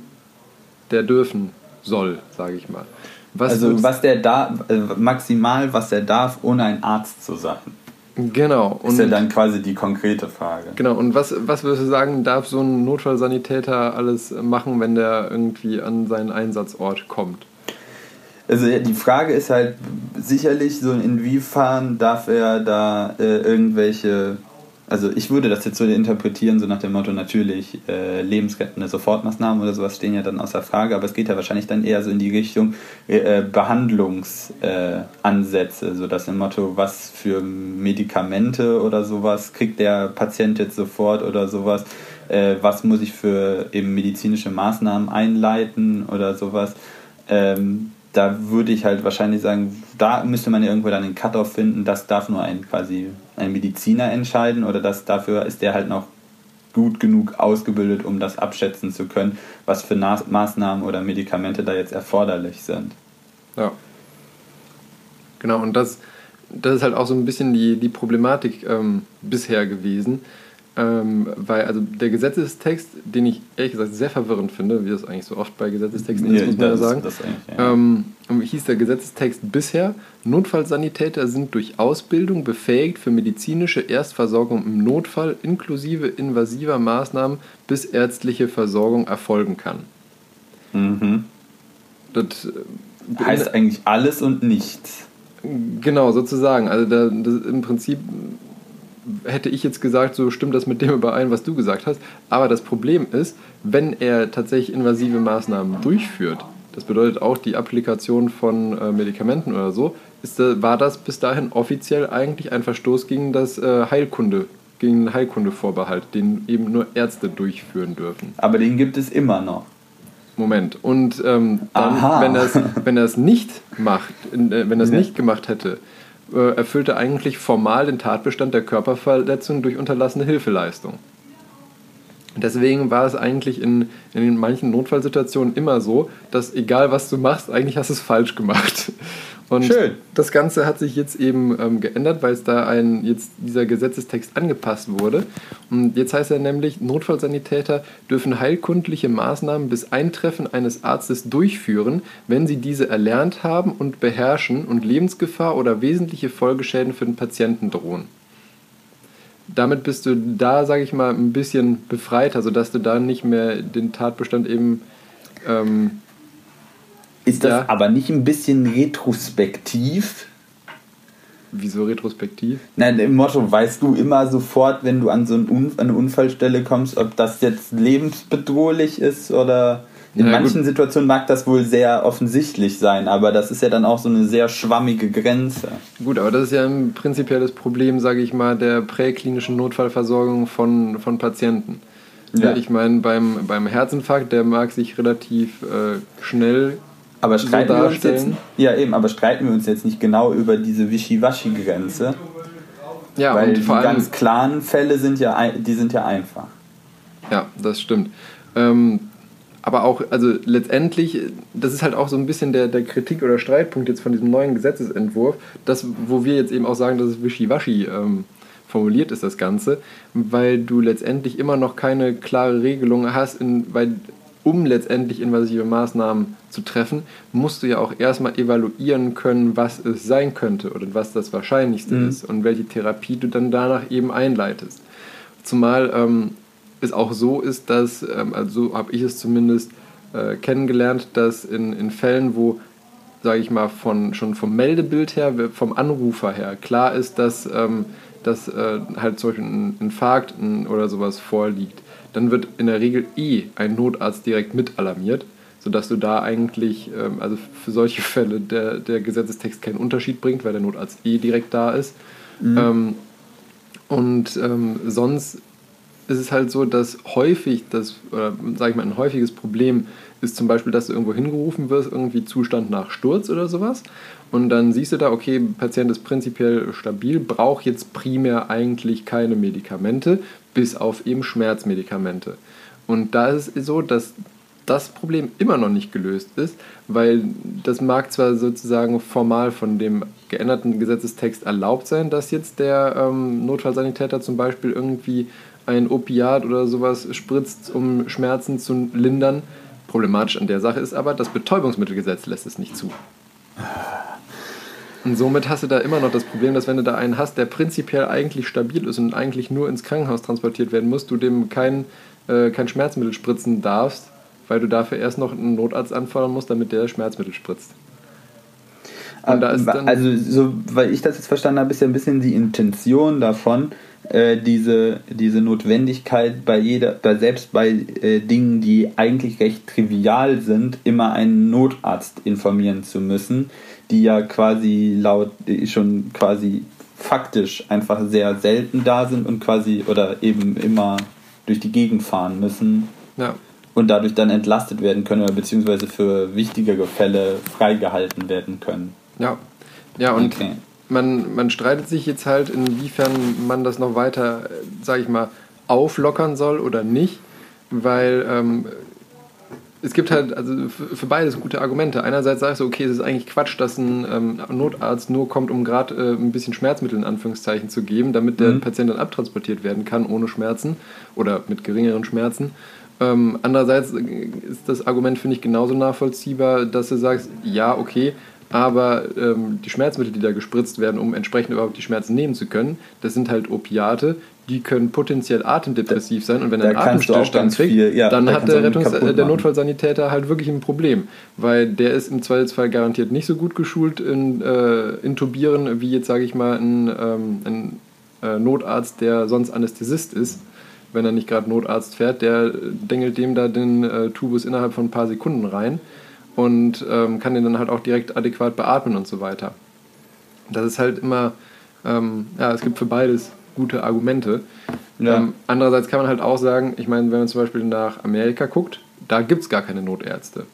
der dürfen soll, sage ich mal. Was also was der da äh, maximal, was er darf, ohne ein Arzt zu sein, genau. ist ja dann quasi die konkrete Frage. Genau, und was, was würdest du sagen, darf so ein Notfallsanitäter alles machen, wenn der irgendwie an seinen Einsatzort kommt? Also die Frage ist halt sicherlich so, inwiefern darf er da äh, irgendwelche, also ich würde das jetzt so interpretieren, so nach dem Motto natürlich äh, lebensrettende Sofortmaßnahmen oder sowas stehen ja dann außer Frage, aber es geht ja wahrscheinlich dann eher so in die Richtung äh, Behandlungsansätze, äh, so das im Motto, was für Medikamente oder sowas kriegt der Patient jetzt sofort oder sowas, äh, was muss ich für eben medizinische Maßnahmen einleiten oder sowas. Ähm, da würde ich halt wahrscheinlich sagen, da müsste man ja irgendwo dann einen Cut-off finden, das darf nur ein quasi ein Mediziner entscheiden oder das dafür ist der halt noch gut genug ausgebildet, um das abschätzen zu können, was für Na Maßnahmen oder Medikamente da jetzt erforderlich sind. Ja. Genau, und das, das ist halt auch so ein bisschen die, die Problematik ähm, bisher gewesen. Ähm, weil also der Gesetzestext, den ich ehrlich gesagt sehr verwirrend finde, wie das eigentlich so oft bei Gesetzestexten ist, Ja, muss man ja das- sagen. ja. ähm, hieß der Gesetzestext bisher, Notfallsanitäter sind durch Ausbildung befähigt für medizinische Erstversorgung im Notfall inklusive invasiver Maßnahmen bis ärztliche Versorgung erfolgen kann. Mhm. Das äh, Heißt eigentlich alles und nichts. Genau, sozusagen. Also da, das, im Prinzip hätte ich jetzt gesagt, so stimmt das mit dem überein, was du gesagt hast. Aber das Problem ist, wenn er tatsächlich invasive Maßnahmen durchführt, das bedeutet auch die Applikation von äh, Medikamenten oder so, ist, war das bis dahin offiziell eigentlich ein Verstoß gegen das äh, Heilkunde, gegen den Heilkundevorbehalt, den eben nur Ärzte durchführen dürfen. Aber den gibt es immer noch. Moment. Und ähm, dann, wenn er es wenn nicht macht, äh, wenn er es nicht gemacht hätte, äh, erfüllt er eigentlich formal den Tatbestand der Körperverletzung durch unterlassene Hilfeleistung. Deswegen war es eigentlich in, in manchen Notfallsituationen immer so, dass egal was du machst, eigentlich hast du es falsch gemacht. Und Schön. das Ganze hat sich jetzt eben ähm, geändert, weil es da ein, jetzt dieser Gesetzestext angepasst wurde. Und jetzt heißt er nämlich, Notfallsanitäter dürfen heilkundliche Maßnahmen bis Eintreffen eines Arztes durchführen, wenn sie diese erlernt haben und beherrschen und Lebensgefahr oder wesentliche Folgeschäden für den Patienten drohen. Damit bist du da, sage ich mal, ein bisschen befreiter, sodass du da nicht mehr den Tatbestand eben ähm, Ist das Ja. aber nicht ein bisschen retrospektiv? wieso retrospektiv. Nein, im Motto, weißt du immer sofort, wenn du an so eine Unfallstelle kommst, ob das jetzt lebensbedrohlich ist oder in Ja, manchen gut. Situationen mag das wohl sehr offensichtlich sein, aber das ist ja dann auch so eine sehr schwammige Grenze. Gut, aber das ist ja ein prinzipielles Problem, sage ich mal, der präklinischen Notfallversorgung von, von Patienten. Ja. Ich meine, beim, beim Herzinfarkt, der mag sich relativ äh, schnell Aber so streiten wir uns jetzt, ja eben, aber streiten wir uns jetzt nicht genau über diese Wischiwaschi-Grenze, Ja, weil und die ganz klaren Fälle sind ja, die sind ja einfach. Ja, das stimmt. Ähm, aber auch, also letztendlich, das ist halt auch so ein bisschen der, der Kritik oder Streitpunkt jetzt von diesem neuen Gesetzesentwurf, das, wo wir jetzt eben auch sagen, dass es wischiwaschi ähm, formuliert ist, das Ganze, weil du letztendlich immer noch keine klare Regelung hast, in, weil um letztendlich invasive Maßnahmen zu treffen, musst du ja auch erstmal evaluieren können, was es sein könnte oder was das Wahrscheinlichste Mhm. ist und welche Therapie du dann danach eben einleitest. Zumal ähm, es auch so ist, dass, ähm, also so habe ich es zumindest äh, kennengelernt, dass in, in Fällen, wo, sage ich mal, von, schon vom Meldebild her, vom Anrufer her klar ist, dass, ähm, dass äh, halt zum Beispiel ein Infarkt oder sowas vorliegt, dann wird in der Regel eh ein Notarzt direkt mit alarmiert, sodass du da eigentlich, ähm, also für solche *laughs* Fälle der, der Gesetzestext keinen Unterschied bringt, weil der Notarzt eh direkt da ist. Ähm, und ähm, sonst ist es halt so, dass häufig das, oder sag ich mal, ein häufiges Problem ist zum Beispiel, dass du irgendwo hingerufen wirst, irgendwie Zustand nach Sturz oder sowas. Und dann siehst du da, okay, Patient ist prinzipiell stabil, braucht jetzt primär eigentlich keine Medikamente, bis auf eben Schmerzmedikamente. Und da ist es so, dass das Problem immer noch nicht gelöst ist, weil das mag zwar sozusagen formal von dem geänderten Gesetzestext erlaubt sein, dass jetzt der ähm, Notfallsanitäter zum Beispiel irgendwie ein Opiat oder sowas spritzt, um Schmerzen zu lindern. Problematisch an der Sache ist aber, das Betäubungsmittelgesetz lässt es nicht zu. Und somit hast du da immer noch das Problem, dass wenn du da einen hast, der prinzipiell eigentlich stabil ist und eigentlich nur ins Krankenhaus transportiert werden muss, du dem kein, äh, kein Schmerzmittel spritzen darfst, weil du dafür erst noch einen Notarzt anfordern musst, damit der Schmerzmittel spritzt. Also, so, weil ich das jetzt verstanden habe, ist ja ein bisschen die Intention davon, äh, diese, diese Notwendigkeit bei jeder, bei, selbst bei äh, Dingen, die eigentlich recht trivial sind, immer einen Notarzt informieren zu müssen, die ja quasi laut äh, schon quasi faktisch einfach sehr selten da sind und quasi oder eben immer durch die Gegend fahren müssen Ja, und dadurch dann entlastet werden können oder beziehungsweise für wichtigere Fälle freigehalten werden können. ja. Ja, und Okay. man, man streitet sich jetzt halt, inwiefern man das noch weiter, sage ich mal, auflockern soll oder nicht, weil ähm, es gibt halt also für beides gute Argumente. Einerseits sagst du, okay, es ist eigentlich Quatsch, dass ein ähm, Notarzt nur kommt, um gerade äh, ein bisschen Schmerzmittel in Anführungszeichen zu geben, damit der Mhm. Patient dann abtransportiert werden kann ohne Schmerzen oder mit geringeren Schmerzen. Ähm, andererseits ist das Argument, finde ich, genauso nachvollziehbar, dass du sagst, ja, okay, aber ähm, die Schmerzmittel, die da gespritzt werden, um entsprechend überhaupt die Schmerzen nehmen zu können, das sind halt Opiate, die können potenziell atemdepressiv sein und wenn er einen Atemstillstand kriegt, viel- ja, dann da hat der, Rettungs der. Notfallsanitäter halt wirklich ein Problem, weil der ist im Zweifelsfall garantiert nicht so gut geschult in äh, Intubieren wie jetzt, sage ich mal, ein, ähm, ein äh, Notarzt, der sonst Anästhesist ist. Wenn er nicht gerade Notarzt fährt, der dengelt dem da den äh, Tubus innerhalb von ein paar Sekunden rein und ähm, kann den dann halt auch direkt adäquat beatmen und so weiter. Das ist halt immer, ähm, ja, es gibt für beides gute Argumente. Ja. Ähm, andererseits kann man halt auch sagen, ich meine, wenn man zum Beispiel nach Amerika guckt, da gibt es gar keine Notärzte.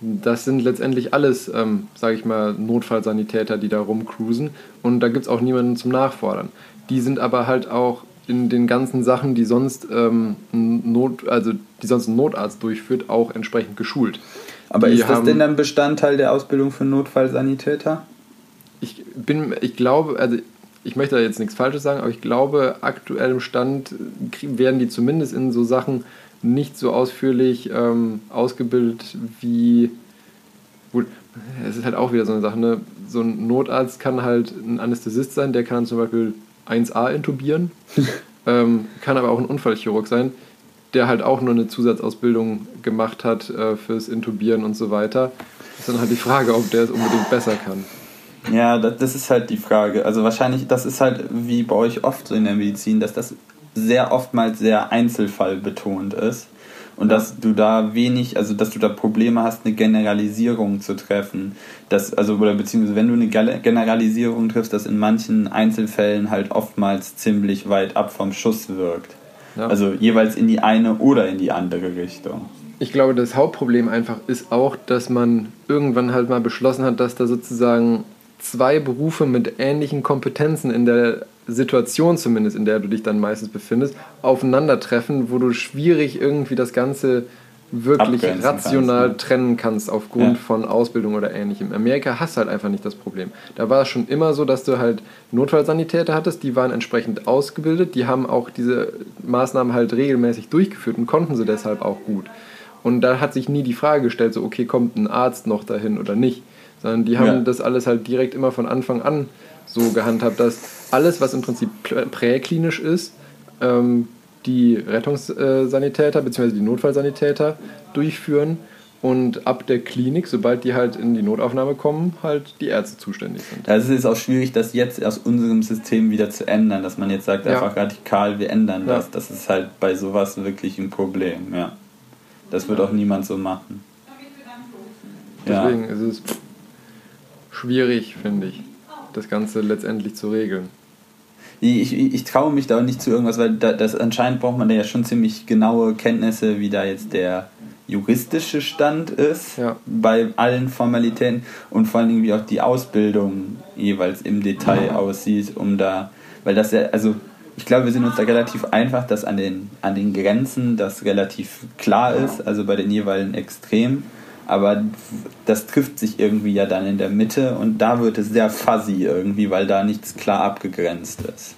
Das sind letztendlich alles, ähm, sage ich mal, Notfallsanitäter, die da rumcruisen und da gibt es auch niemanden zum Nachfordern. Die sind aber halt auch in den ganzen Sachen, die sonst, ähm, ein Not, also die sonst ein Notarzt durchführt, auch entsprechend geschult. Aber Die ist das denn dann Bestandteil der Ausbildung für Notfallsanitäter? ich bin, ich glaube, also ich möchte da jetzt nichts Falsches sagen, aber ich glaube, aktuell im Stand werden die zumindest in so Sachen nicht so ausführlich ähm, ausgebildet wie. Gut, es ist halt auch wieder so eine Sache, ne? So ein Notarzt kann halt ein Anästhesist sein, der kann zum Beispiel 1a intubieren, *laughs* ähm, kann aber auch ein Unfallchirurg sein, der halt auch nur eine Zusatzausbildung gemacht hat äh, fürs Intubieren und so weiter. Ist dann halt die Frage, ob der es unbedingt besser kann. Ja, das, ist halt die Frage. Also wahrscheinlich, das ist halt wie bei euch oft so in der Medizin, dass das sehr oftmals sehr einzelfallbetont ist. Und dass du da wenig, also dass du da Probleme hast, eine Generalisierung zu treffen. Das, also, oder beziehungsweise wenn du eine Generalisierung triffst, das in manchen Einzelfällen halt oftmals ziemlich weit ab vom Schuss wirkt. Ja. Also jeweils in die eine oder in die andere Richtung. Ich glaube, das Hauptproblem einfach ist auch, dass man irgendwann halt mal beschlossen hat, dass da sozusagen zwei Berufe mit ähnlichen Kompetenzen in der Situation zumindest, in der du dich dann meistens befindest, aufeinandertreffen, wo du schwierig irgendwie das Ganze wirklich Abgrenzen rational kannst, ne? trennen kannst aufgrund Ja. von Ausbildung oder ähnlichem. In Amerika hast du halt einfach nicht das Problem. Da war es schon immer so, dass du halt Notfallsanitäter hattest, die waren entsprechend ausgebildet, die haben auch diese Maßnahmen halt regelmäßig durchgeführt und konnten sie deshalb auch gut. Und da hat sich nie die Frage gestellt, so, okay, kommt ein Arzt noch dahin oder nicht, sondern die haben Ja. das alles halt direkt immer von Anfang an so gehandhabt, dass alles, was im Prinzip prä- präklinisch ist, ähm, die Rettungssanitäter bzw. die Notfallsanitäter durchführen und ab der Klinik, sobald die halt in die Notaufnahme kommen, halt die Ärzte zuständig sind. Also es ist auch schwierig, das jetzt aus unserem System wieder zu ändern, dass man jetzt sagt, Ja. einfach radikal, wir ändern Ja. das. Das ist halt bei sowas wirklich ein Problem, ja. Das wird auch niemand so machen. Ja. Deswegen ist es schwierig, finde ich, das Ganze letztendlich zu regeln. Ich, ich, ich traue mich da auch nicht zu irgendwas, weil da, das anscheinend braucht man da ja schon ziemlich genaue Kenntnisse, wie da jetzt der juristische Stand ist Ja. bei allen Formalitäten und vor allen Dingen wie auch die Ausbildung jeweils im Detail aussieht, um da, weil das ja, also ich glaube, wir sind uns da relativ einfach, dass an den, an den Grenzen das relativ klar ist, also bei den jeweiligen Extremen, aber das trifft sich irgendwie ja dann in der Mitte und da wird es sehr fuzzy irgendwie, weil da nichts klar abgegrenzt ist.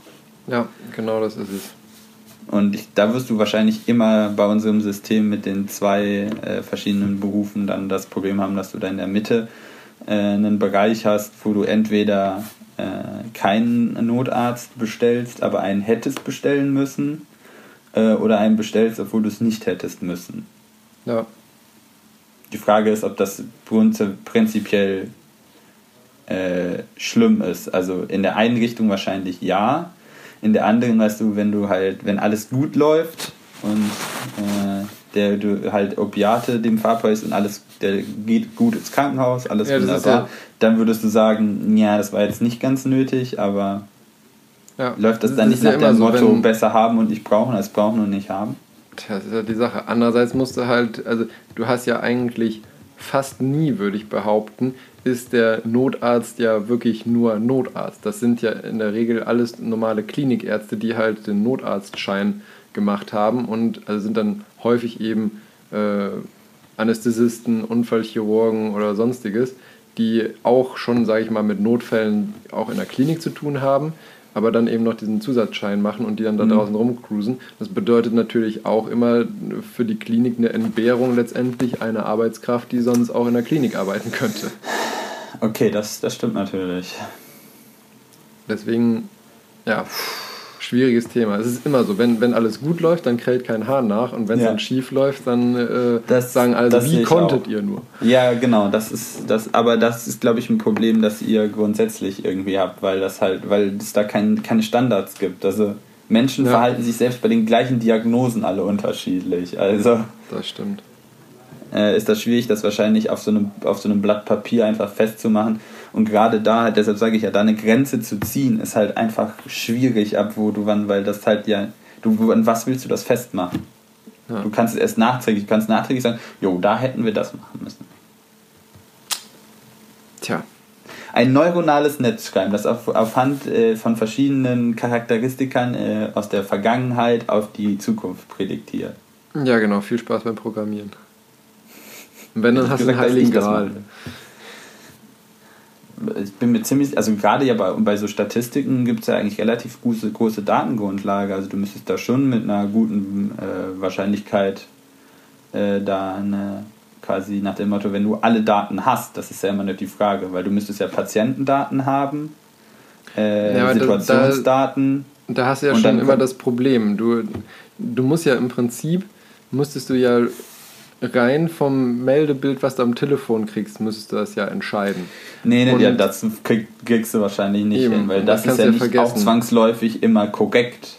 Ja, genau das ist es. Und ich, da wirst du wahrscheinlich immer bei unserem System mit den zwei äh, verschiedenen Berufen dann das Problem haben, dass du da in der Mitte äh, einen Bereich hast, wo du entweder äh, keinen Notarzt bestellst, aber einen hättest bestellen müssen, äh, oder einen bestellst, obwohl du es nicht hättest müssen. Ja, Die Frage ist, ob das prinzipiell äh, schlimm ist. Also in der einen Richtung wahrscheinlich ja. In der anderen, weißt du, wenn du halt, wenn alles gut läuft und äh, der du halt Opiate dem verabreichst und alles, der geht gut ins Krankenhaus, alles Ja, wunderbar, ja- dann würdest du sagen, ja, das war jetzt nicht ganz nötig, aber ja. läuft das Das dann nicht ja nach immer dem so, Motto besser haben und nicht brauchen als brauchen und nicht haben? Das ist ja die Sache. Andererseits musst du halt, also du hast ja eigentlich fast nie, würde ich behaupten, ist der Notarzt ja wirklich nur Notarzt. Das sind ja in der Regel alles normale Klinikärzte, die halt den Notarztschein gemacht haben und also sind dann häufig eben äh, Anästhesisten, Unfallchirurgen oder sonstiges, die auch schon, sage ich mal, mit Notfällen auch in der Klinik zu tun haben, aber dann eben noch diesen Zusatzschein machen und die dann da Mhm. draußen rumcruisen. Das bedeutet natürlich auch immer für die Klinik eine Entbehrung letztendlich einer Arbeitskraft, die sonst auch in der Klinik arbeiten könnte. Okay, das, das stimmt natürlich. Deswegen, ja, schwieriges Thema. Es ist immer so, wenn, wenn alles gut läuft, dann kräht kein Hahn nach und wenn es Ja. dann schief läuft, dann äh, Das- sagen alle, das sehe wie konntet auch. ihr nur? Ja, genau, das ist das, aber das ist, glaube ich, ein Problem, das ihr grundsätzlich irgendwie habt, weil das halt, weil es da kein, keine Standards gibt. Also Menschen Ja. verhalten sich selbst bei den gleichen Diagnosen alle unterschiedlich. Also Das stimmt. äh, ist das schwierig, das wahrscheinlich auf so, einem, auf so einem Blatt Papier einfach festzumachen. Und gerade da, deshalb sage ich ja, da eine Grenze zu ziehen, ist halt einfach schwierig, ab wo du wann, weil das halt ja, du, an was willst du das festmachen? Ja. Du kannst es erst nachträglich, du kannst nachträglich sagen, jo, da hätten wir das machen müssen. Tja, Ein neuronales Netz schreiben, das auf, auf Hand äh, von verschiedenen Charakteristikern äh, aus der Vergangenheit auf die Zukunft prädiktiert. ja genau, viel Spaß beim Programmieren. Und wenn, dann hast du einen heiligen Gral. Ich bin mir ziemlich, also gerade ja bei, bei so Statistiken gibt es ja eigentlich relativ große, große Datengrundlage. Also du müsstest da schon mit einer guten äh, Wahrscheinlichkeit äh, da eine, quasi nach dem Motto, wenn du alle Daten hast, das ist ja immer nicht die Frage, weil du müsstest ja Patientendaten haben, äh, Ja, aber da- Situationsdaten. Da hast du ja schon immer das Problem. Du, du musst ja im Prinzip, musstest du ja rein vom Meldebild, was du am Telefon kriegst, müsstest du das ja entscheiden. Nee, nee, Und- ja, das krieg, kriegst du wahrscheinlich nicht Eben, hin, weil das, das ist ja du nicht ja auch vergessen. zwangsläufig immer korrekt.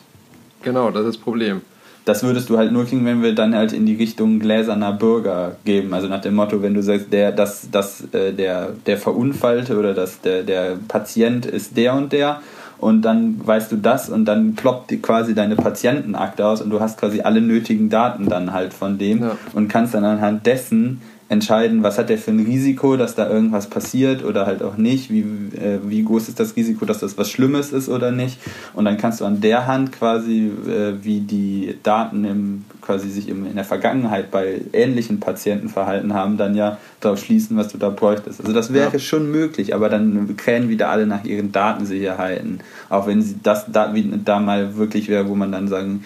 Genau, das ist das Problem. Das würdest du halt nur kriegen, wenn wir dann halt in die Richtung gläserner Bürger geben. Also nach dem Motto, wenn du sagst, der, das, das, äh, der, der Verunfallte oder das, der, der Patient ist der und der und dann weißt du das und dann ploppt quasi deine Patientenakte aus und du hast quasi alle nötigen Daten dann halt von dem Ja. und kannst dann anhand dessen entscheiden, was hat der für ein Risiko, dass da irgendwas passiert oder halt auch nicht, wie, äh, wie groß ist das Risiko, dass das was Schlimmes ist oder nicht. Und dann kannst du an der Hand quasi, äh, wie die Daten im, quasi sich im, in der Vergangenheit bei ähnlichen Patienten verhalten haben, dann ja darauf schließen, was du da bräuchtest. Also das wäre Ja. schon möglich, aber dann krähen wieder alle nach ihren Datensicherheiten. Auch wenn sie das da, wie, da mal wirklich wäre, wo man dann sagen,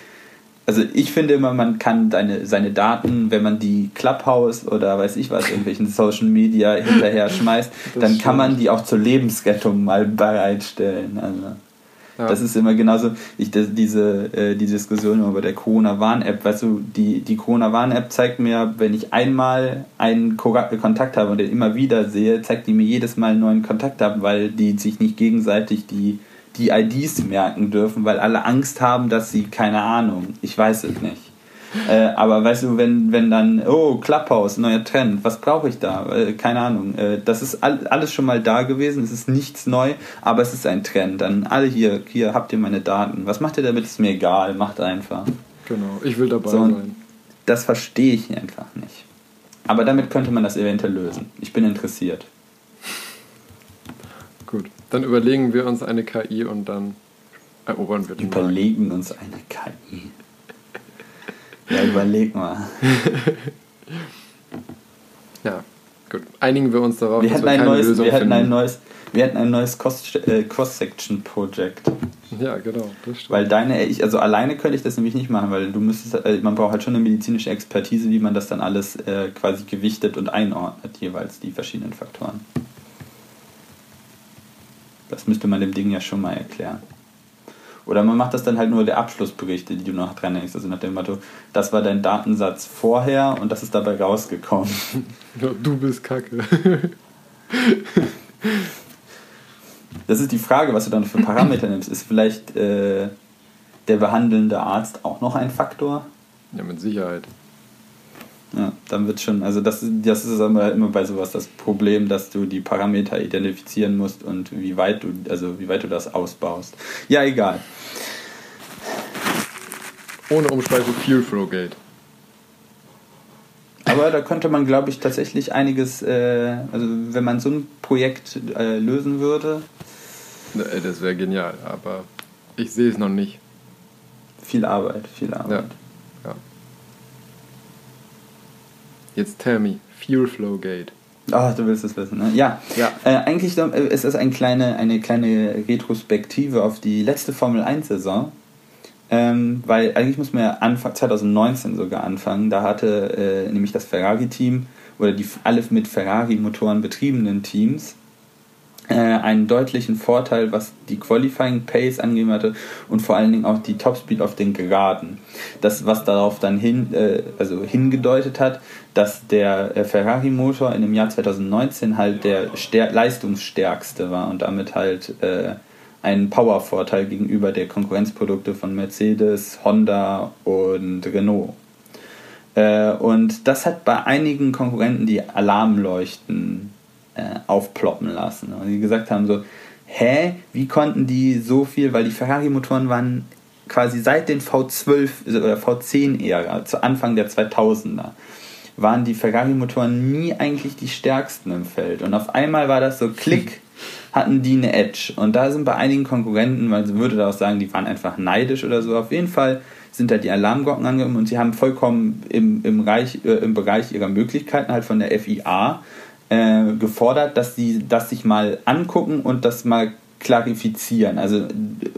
also ich finde immer, man kann deine, seine Daten, wenn man die Clubhouse oder weiß ich was, irgendwelchen Social Media hinterher *laughs* schmeißt, Das dann kann man stimmt. die auch zur Lebensrettung mal bereitstellen. Also Ja. das ist immer genauso, ich, das, diese äh, die Diskussion über der Corona-Warn-App, weißt du, die, die Corona-Warn-App zeigt mir, wenn ich einmal einen Ko- Kontakt habe und den immer wieder sehe, zeigt die mir jedes Mal einen neuen Kontakt ab, weil die sich nicht gegenseitig die die IDs merken dürfen, weil alle Angst haben, dass sie, keine Ahnung, ich weiß es nicht. Äh, aber weißt du, wenn, wenn dann, oh, Clubhouse, neuer Trend, was brauche ich da? Äh, keine Ahnung. Äh, das ist all, alles schon mal da gewesen, es ist nichts neu, aber es ist ein Trend. Dann alle hier, hier habt ihr meine Daten. Was macht ihr damit? Ist mir egal, macht einfach. Genau, ich will dabei So, sein. Das verstehe ich einfach nicht. Aber damit könnte man das eventuell lösen. Ich bin interessiert. Dann überlegen wir uns eine KI und dann erobern wir den Markt. Überlegen uns eine KI. Ja, überleg mal. *laughs* Ja, gut. Einigen wir uns darauf, Wir dass wir ein keine neues, Lösung wir hatten finden. ein neues, wir hatten ein neues äh, Cross-Section-Projekt. ja, genau, das stimmt. Weil deine, ich, also alleine könnte ich das nämlich nicht machen, weil du müsstest, äh, man braucht halt schon eine medizinische Expertise, wie man das dann alles äh, quasi gewichtet und einordnet, jeweils die verschiedenen Faktoren. Das müsste man dem Ding ja schon mal erklären. Oder man macht das dann halt nur der Abschlussberichte, die du noch dran hängst. Also nach dem Motto, das war dein Datensatz vorher und das ist dabei rausgekommen. Du bist kacke. Das ist die Frage, was du dann für Parameter nimmst. Ist vielleicht äh, der behandelnde Arzt auch noch ein Faktor? ja, mit Sicherheit. Ja, dann wird schon, also das, das ist immer, immer bei sowas das Problem, dass du die Parameter identifizieren musst und wie weit du, also wie weit du das ausbaust. Ja, egal. Ohne Umschweife Fuel Flow Gate. Aber da könnte man, glaube ich, tatsächlich einiges, äh, also wenn man so ein Projekt äh, lösen würde, Das wäre genial, aber ich sehe es noch nicht. viel Arbeit, viel Arbeit. Ja. Jetzt tell me, Fuel Flow Gate. Ah, du willst es wissen, ne? Ja. Ja. Äh, eigentlich äh, ist es ein kleine, eine kleine Retrospektive auf die letzte Formel 1-Saison. Ähm, weil eigentlich muss man ja Anfang 2019 sogar anfangen. Da hatte äh, nämlich das Ferrari-Team oder die alle mit Ferrari-Motoren betriebenen Teams einen deutlichen Vorteil, was die Qualifying Pace angegeben hatte und vor allen Dingen auch die Topspeed auf den Geraden. Das, was darauf dann hin, äh, also hingedeutet hat, dass der äh, Ferrari-Motor in dem Jahr 2019 halt der stär leistungsstärkste war und damit halt äh, einen Powervorteil gegenüber der Konkurrenzprodukte von Mercedes, Honda und Renault. Äh, und das hat bei einigen Konkurrenten die Alarmleuchten äh, aufploppen lassen. Und die gesagt haben so, hä, wie konnten die so viel, weil die Ferrari-Motoren waren quasi seit den V12 oder V10-Ära, zu Anfang der 2000er, waren die Ferrari-Motoren nie eigentlich die stärksten im Feld. Und auf einmal war das so, klick, hatten die eine Edge. Und da sind bei einigen Konkurrenten, man würde da auch sagen, die waren einfach neidisch oder so, auf jeden Fall sind da die Alarmglocken angegangen und sie haben vollkommen im, im, Reich, äh, im Bereich ihrer Möglichkeiten halt von der FIA äh, gefordert, dass sie das sich mal angucken und das mal klarifizieren. Also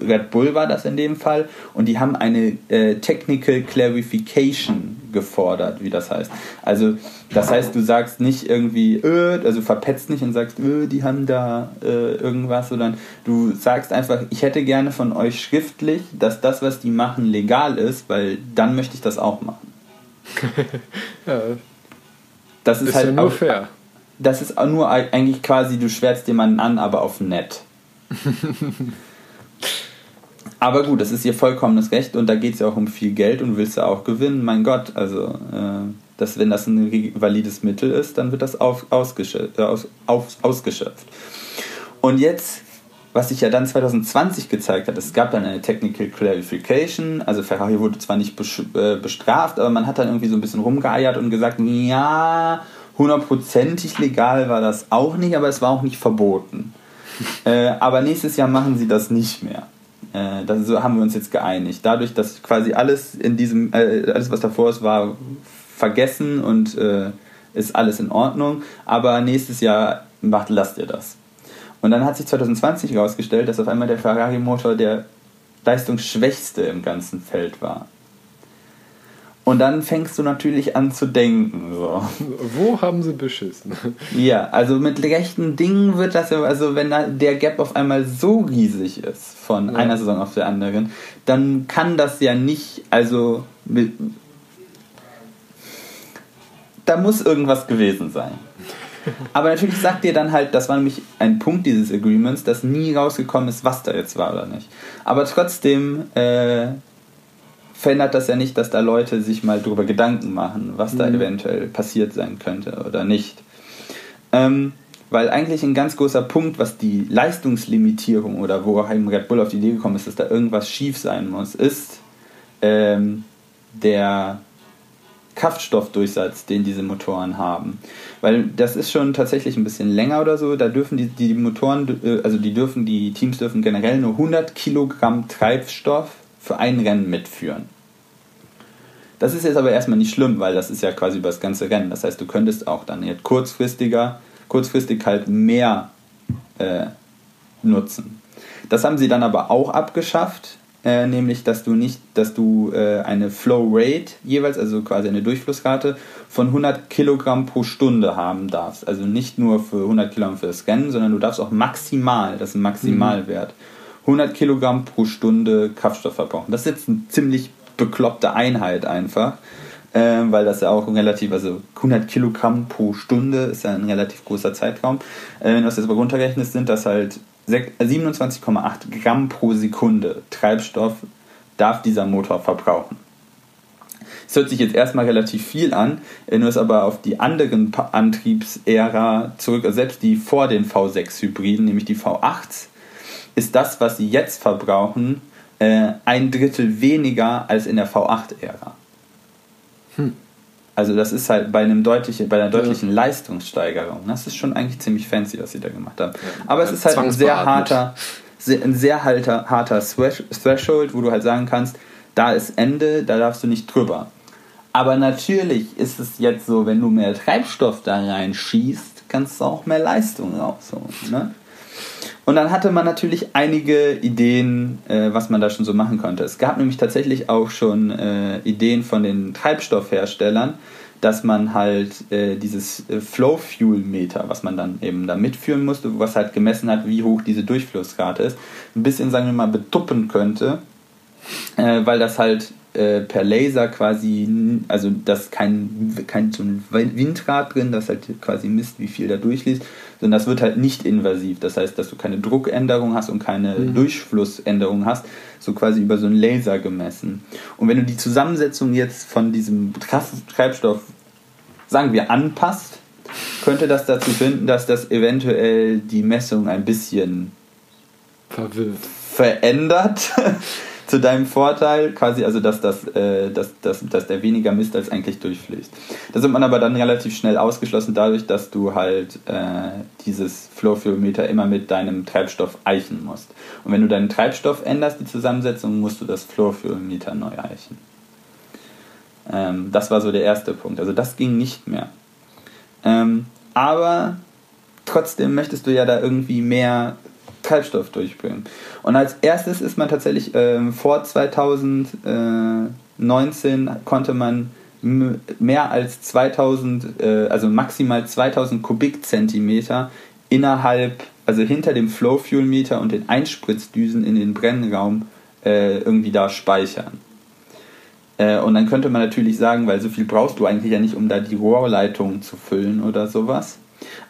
Red Bull war das in dem Fall und die haben eine äh, Technical Clarification gefordert, wie das heißt. Also das heißt, du sagst nicht irgendwie, äh, also verpetzt nicht und sagst, äh, die haben da äh, irgendwas, sondern du sagst einfach, ich hätte gerne von euch schriftlich, dass das, was die machen, legal ist, weil dann möchte ich das auch machen. *laughs* ja. Das ist, Ist halt ja nur auch, fair. Das ist auch nur eigentlich quasi, du schwärzt jemanden an, aber auf nett. *laughs* aber gut, das ist ihr vollkommenes Recht und da geht es ja auch um viel Geld und willst ja auch gewinnen. Mein Gott, also äh, das, wenn das ein valides Mittel ist, dann wird das auf, ausgeschöpft, äh, aus, auf, ausgeschöpft. Und jetzt, was sich ja dann 2020 gezeigt hat, es gab dann eine Technical Clarification, also Ferrari wurde zwar nicht äh, bestraft, aber man hat dann irgendwie so ein bisschen rumgeeiert und gesagt, ja, hundertprozentig legal war das auch nicht, aber es war auch nicht verboten. *laughs* Äh, aber nächstes Jahr machen sie das nicht mehr. Äh, das, so haben wir uns jetzt geeinigt. Dadurch, dass quasi alles in diesem, äh, alles was davor ist, war vergessen und äh, ist alles in Ordnung. Aber nächstes Jahr macht, lasst ihr das. Und dann hat sich 2020 herausgestellt, dass auf einmal der Ferrari-Motor der leistungsschwächste im ganzen Feld war. Und dann fängst du natürlich an zu denken. So. Wo haben sie beschissen? Ja, also mit rechten Dingen wird das ja, also wenn der Gap auf einmal so riesig ist von Ja. einer Saison auf der anderen, dann kann das ja nicht, also mit, da muss irgendwas gewesen sein. Aber natürlich sagt dir dann halt, das war nämlich ein Punkt dieses Agreements, dass nie rausgekommen ist, was da jetzt war oder nicht. Aber trotzdem äh, verändert das ja nicht, dass da Leute sich mal drüber Gedanken machen, was da Mhm. eventuell passiert sein könnte oder nicht. Ähm, weil eigentlich ein ganz großer Punkt, was die Leistungslimitierung oder wo auch eben Red Bull auf die Idee gekommen ist, dass da irgendwas schief sein muss, ist ähm, der Kraftstoffdurchsatz, den diese Motoren haben. Weil das ist schon tatsächlich ein bisschen länger oder so. Da dürfen die, die Motoren, äh, also die dürfen, die Teams dürfen generell nur 100 Kilogramm Treibstoff für ein Rennen mitführen. Das ist jetzt aber erstmal nicht schlimm, weil das ist ja quasi über das ganze Rennen. Das heißt, du könntest auch dann jetzt kurzfristiger, kurzfristig halt mehr äh, nutzen. Das haben sie dann aber auch abgeschafft, äh, nämlich dass du nicht, dass du äh, eine Flow Rate jeweils, also quasi eine Durchflussrate von 100 Kilogramm pro Stunde haben darfst. Also nicht nur für 100 Kilogramm für das Rennen, sondern du darfst auch maximal, das ist ein Maximalwert, 100 Kilogramm pro Stunde Kraftstoff verbrauchen. Das ist jetzt eine ziemlich bekloppte Einheit einfach, äh, weil das ja auch relativ, also 100 Kilogramm pro Stunde ist ja ein relativ großer Zeitraum. Äh, wenn du das jetzt aber runterrechnest, sind das halt sech- äh, 27,8 Gramm pro Sekunde Treibstoff darf dieser Motor verbrauchen. Es hört sich jetzt erstmal relativ viel an, wenn du es aber auf die anderen Antriebsära zurück, also selbst die vor den V6-Hybriden, nämlich die V8s, ist das, was sie jetzt verbrauchen, äh, ein Drittel weniger als in der V8-Ära. Also das ist halt bei, einem deutliche, bei einer deutlichen Leistungssteigerung. Das ist schon eigentlich ziemlich fancy, was sie da gemacht haben. Aber es Ja, ist halt ein sehr harter, sehr, ein sehr harter, harter Thresh- Threshold, wo du halt sagen kannst, da ist Ende, da darfst du nicht drüber. Aber natürlich ist es jetzt so, wenn du mehr Treibstoff da reinschießt, kannst du auch mehr Leistung rausholen. Ne? Und dann hatte man natürlich einige Ideen, äh, was man da schon so machen konnte. Es gab nämlich tatsächlich auch schon äh, Ideen von den Treibstoffherstellern, dass man halt äh, dieses äh, Flow Fuel Meter, was man dann eben da mitführen musste, was halt gemessen hat, wie hoch diese Durchflussrate ist, ein bisschen, sagen wir mal, betuppen könnte, äh, weil das halt äh, per Laser quasi, also das kein, kein so ein Windrad drin, das halt quasi misst, wie viel da durchliest, sondern das wird halt nicht invasiv. Das heißt, dass du keine Druckänderung hast und keine mhm. Durchflussänderung hast, so quasi über so einen Laser gemessen. Und wenn du die Zusammensetzung jetzt von diesem Treibstoff, sagen wir, anpasst, könnte das dazu finden, dass das eventuell die Messung ein bisschen Verwirrt. verändert. Zu deinem Vorteil, quasi, also dass, das, äh, dass, dass, dass der weniger Mist als eigentlich durchfließt. Das wird man aber dann relativ schnell ausgeschlossen, dadurch, dass du halt äh, dieses Flow-Meter immer mit deinem Treibstoff eichen musst. Und wenn du deinen Treibstoff änderst, die Zusammensetzung, musst du das Flow-Meter neu eichen. Ähm, das war so der erste Punkt. Also das ging nicht mehr. Ähm, aber trotzdem möchtest du ja da irgendwie mehr Treibstoff durchbringen. Und als erstes ist man tatsächlich ähm, vor 2019 konnte man mehr als 2000, äh, also maximal 2000 Kubikzentimeter innerhalb, also hinter dem Flow Fuel Meter und den Einspritzdüsen in den Brennraum äh, irgendwie da speichern. Äh, und dann könnte man natürlich sagen, weil so viel brauchst du eigentlich ja nicht, um da die Rohrleitung zu füllen oder sowas.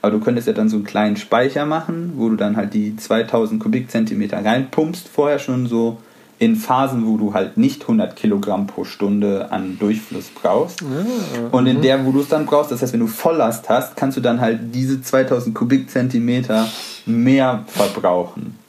Aber du könntest ja dann so einen kleinen Speicher machen, wo du dann halt die 2000 Kubikzentimeter reinpumpst, vorher schon so in Phasen, wo du halt nicht 100 Kilogramm pro Stunde an Durchfluss brauchst. Ja, und in mhm. der, wo du es dann brauchst, das heißt, wenn du Volllast hast, kannst du dann halt diese 2000 Kubikzentimeter mehr verbrauchen.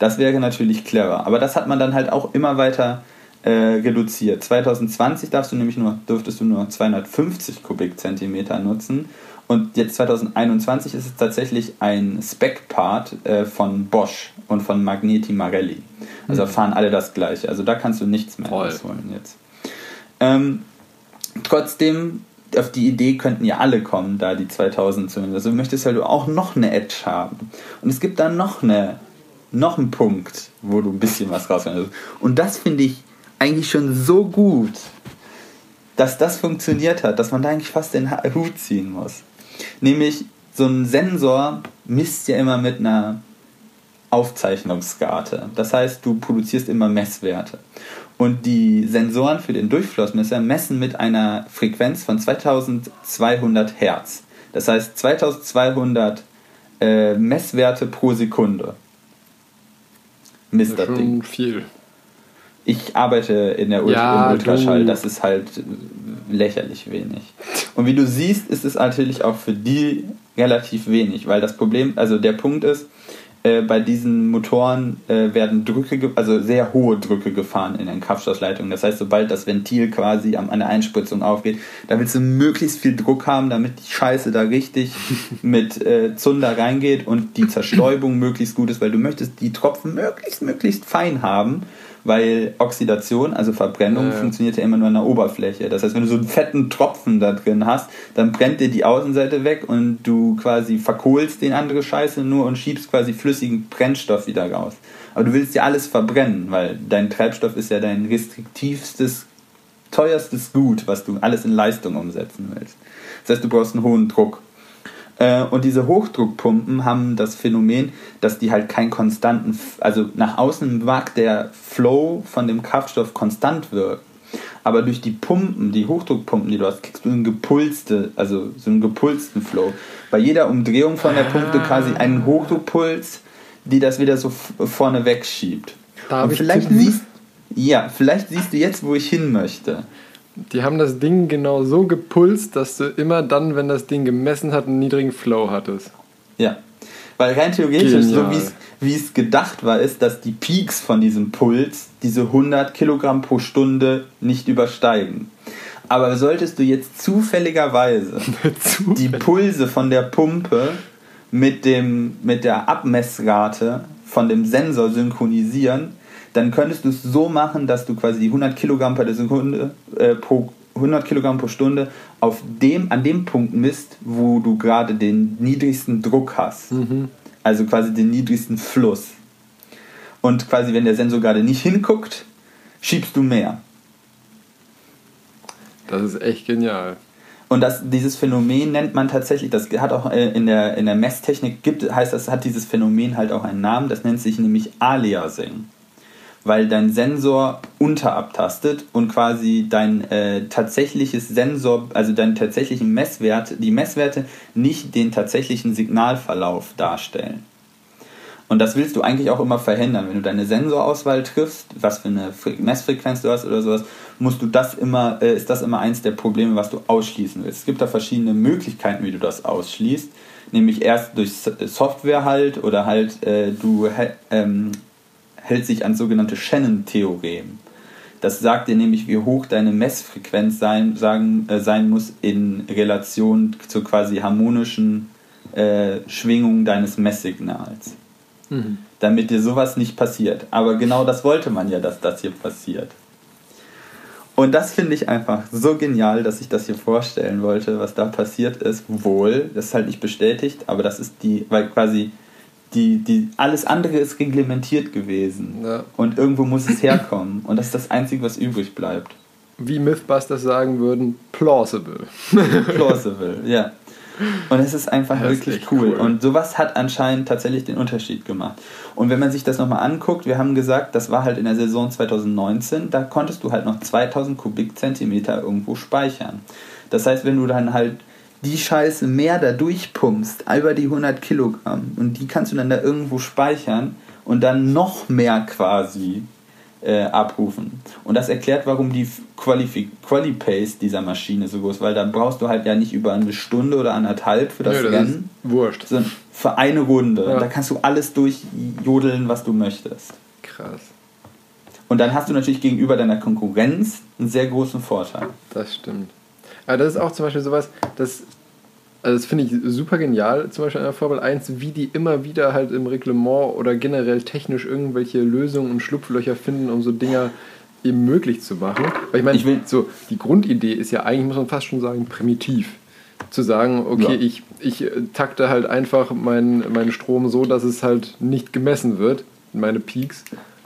Das wäre natürlich clever. Aber das hat man dann halt auch immer weiter äh, reduziert. 2020 darfst du nämlich nur, dürftest du nur 250 Kubikzentimeter nutzen und jetzt 2021 ist es tatsächlich ein Spec-Part äh, von Bosch und von Magneti Marelli. Also mhm. fahren alle das gleiche. Also da kannst du nichts mehr Toll. rausholen jetzt. Ähm, trotzdem, auf die Idee könnten ja alle kommen, da die 2000 zu Also du möchtest halt auch noch eine Edge haben. Und es gibt dann noch eine, noch einen Punkt, wo du ein bisschen was rausholen Und das finde ich eigentlich schon so gut, dass das funktioniert hat, dass man da eigentlich fast den Hut ziehen muss. Nämlich so ein Sensor misst ja immer mit einer Aufzeichnungsrate. Das heißt, du produzierst immer Messwerte. Und die Sensoren für den Durchflussmesser messen mit einer Frequenz von 2200 Hertz. Das heißt 2200 äh, Messwerte pro Sekunde. Misst das, das Ding. viel. Ich arbeite in der Ult ja, Ultraschall, das ist halt lächerlich wenig. Und wie du siehst, ist es natürlich auch für die relativ wenig, weil das Problem, also der Punkt ist, äh, bei diesen Motoren äh, werden Drücke, also sehr hohe Drücke gefahren in den Kraftstoffleitungen. Das heißt, sobald das Ventil quasi an einer Einspritzung aufgeht, da willst du möglichst viel Druck haben, damit die Scheiße da richtig *laughs* mit äh, Zunder reingeht und die Zerstäubung möglichst gut ist, weil du möchtest die Tropfen möglichst, möglichst fein haben weil Oxidation, also Verbrennung, ja. funktioniert ja immer nur an der Oberfläche. Das heißt, wenn du so einen fetten Tropfen da drin hast, dann brennt dir die Außenseite weg und du quasi verkohlst den andere Scheiße nur und schiebst quasi flüssigen Brennstoff wieder raus. Aber du willst ja alles verbrennen, weil dein Treibstoff ist ja dein restriktivstes, teuerstes Gut, was du alles in Leistung umsetzen willst. Das heißt, du brauchst einen hohen Druck. Äh, und diese Hochdruckpumpen haben das Phänomen, dass die halt keinen konstanten, also nach außen mag der Flow von dem Kraftstoff konstant wirken. Aber durch die Pumpen, die Hochdruckpumpen, die du hast, kriegst du einen gepulste, also so einen gepulsten Flow. Bei jeder Umdrehung von der Pumpe quasi einen Hochdruckpuls, die das wieder so vorne wegschiebt. Darf Und vielleicht siehst, ja, vielleicht siehst du jetzt, wo ich hin möchte. Die haben das Ding genau so gepulst, dass du immer dann, wenn das Ding gemessen hat, einen niedrigen Flow hattest. Ja. Weil rein theoretisch, Genial. so wie es gedacht war, ist, dass die Peaks von diesem Puls diese 100 Kilogramm pro Stunde nicht übersteigen. Aber solltest du jetzt zufälligerweise *laughs* Zufällig. die Pulse von der Pumpe mit, dem, mit der Abmessrate von dem Sensor synchronisieren, dann könntest du es so machen, dass du quasi die 100 Kilogramm per Sekunde äh, pro 100 Kilogramm pro Stunde auf dem, an dem Punkt misst, wo du gerade den niedrigsten Druck hast. Also quasi den niedrigsten Fluss. Und quasi, wenn der Sensor gerade nicht hinguckt, schiebst du mehr. Das ist echt genial. Und das, dieses Phänomen nennt man tatsächlich, das hat auch äh, in der, in der Messtechnik gibt, heißt das, hat dieses Phänomen halt auch einen Namen, das nennt sich nämlich Aliasing. Weil dein Sensor unterabtastet und quasi dein äh, tatsächliches Sensor, also deinen tatsächlichen Messwert, die Messwerte nicht den tatsächlichen Signalverlauf darstellen. Und das willst du eigentlich auch immer verhindern. Wenn du deine Sensorauswahl triffst, was für eine Fre- Messfrequenz du hast oder sowas, musst du das immer, äh, ist das immer eins der Probleme, was du ausschließen willst. Es gibt da verschiedene Möglichkeiten, wie du das ausschließt. Nämlich erst durch Software halt oder halt äh, du ähm, hältst dich an sogenannte Shannon-Theorem. Das sagt dir nämlich, wie hoch deine Messfrequenz sein, sagen, äh, sein muss in Relation zur quasi harmonischen äh, Schwingung deines Messsignals damit dir sowas nicht passiert. Aber genau das wollte man ja, dass das hier passiert. Und das finde ich einfach so genial, dass ich das hier vorstellen wollte, was da passiert ist. Wohl, das ist halt nicht bestätigt, aber das ist die, weil quasi die, die, alles andere ist reglementiert gewesen. Ja. Und irgendwo muss es herkommen. Und das ist das Einzige, was übrig bleibt. Wie Mythbusters sagen würden, plausible. *laughs* Plausible, ja. Und es ist einfach Das ist wirklich echt cool. cool. Und sowas hat anscheinend tatsächlich den Unterschied gemacht. Und wenn man sich das nochmal anguckt, wir haben gesagt, das war halt in der Saison 2019, da konntest du halt noch 2000 Kubikzentimeter irgendwo speichern. Das heißt, wenn du dann halt die Scheiße mehr da durchpumpst, über die 100 Kilogramm, und die kannst du dann da irgendwo speichern und dann noch mehr quasi äh, abrufen. Und das erklärt, warum die Quali-Pace dieser Maschine so groß ist, weil da brauchst du halt ja nicht über eine Stunde oder anderthalb für das Nö, das Rennen, ist wurscht. sondern für eine Runde. Ja. Da kannst du alles durchjodeln, was du möchtest. Krass. Und dann hast du natürlich gegenüber deiner Konkurrenz einen sehr großen Vorteil. Das stimmt. Aber das ist auch zum Beispiel sowas, das, also das finde ich super genial, zum Beispiel an der Formel 1, wie die immer wieder halt im Reglement oder generell technisch irgendwelche Lösungen und Schlupflöcher finden, um so Dinger eben möglich zu machen. Weil ich meine, Ich will- so, die Grundidee ist ja eigentlich, muss man fast schon sagen, primitiv. Zu sagen, okay, Ja. ich, ich äh, takte halt einfach meinen meinen Strom so, dass es halt nicht gemessen wird, meine Peaks.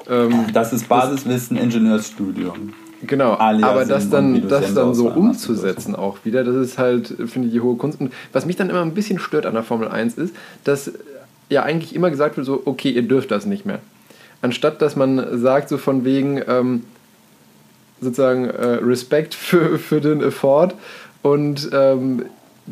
Ähm, Das ist Basiswissen Ingenieursstudium. Genau, Alias aber das dann, das dann so umzusetzen auch wieder, das ist halt, finde ich, die hohe Kunst. Und was mich dann immer ein bisschen stört an der Formel 1 ist, dass ja eigentlich immer gesagt wird, so, okay, ihr dürft das nicht mehr. Anstatt dass man sagt, so von wegen, ähm, sozusagen äh, Respekt für, für den Effort und ähm,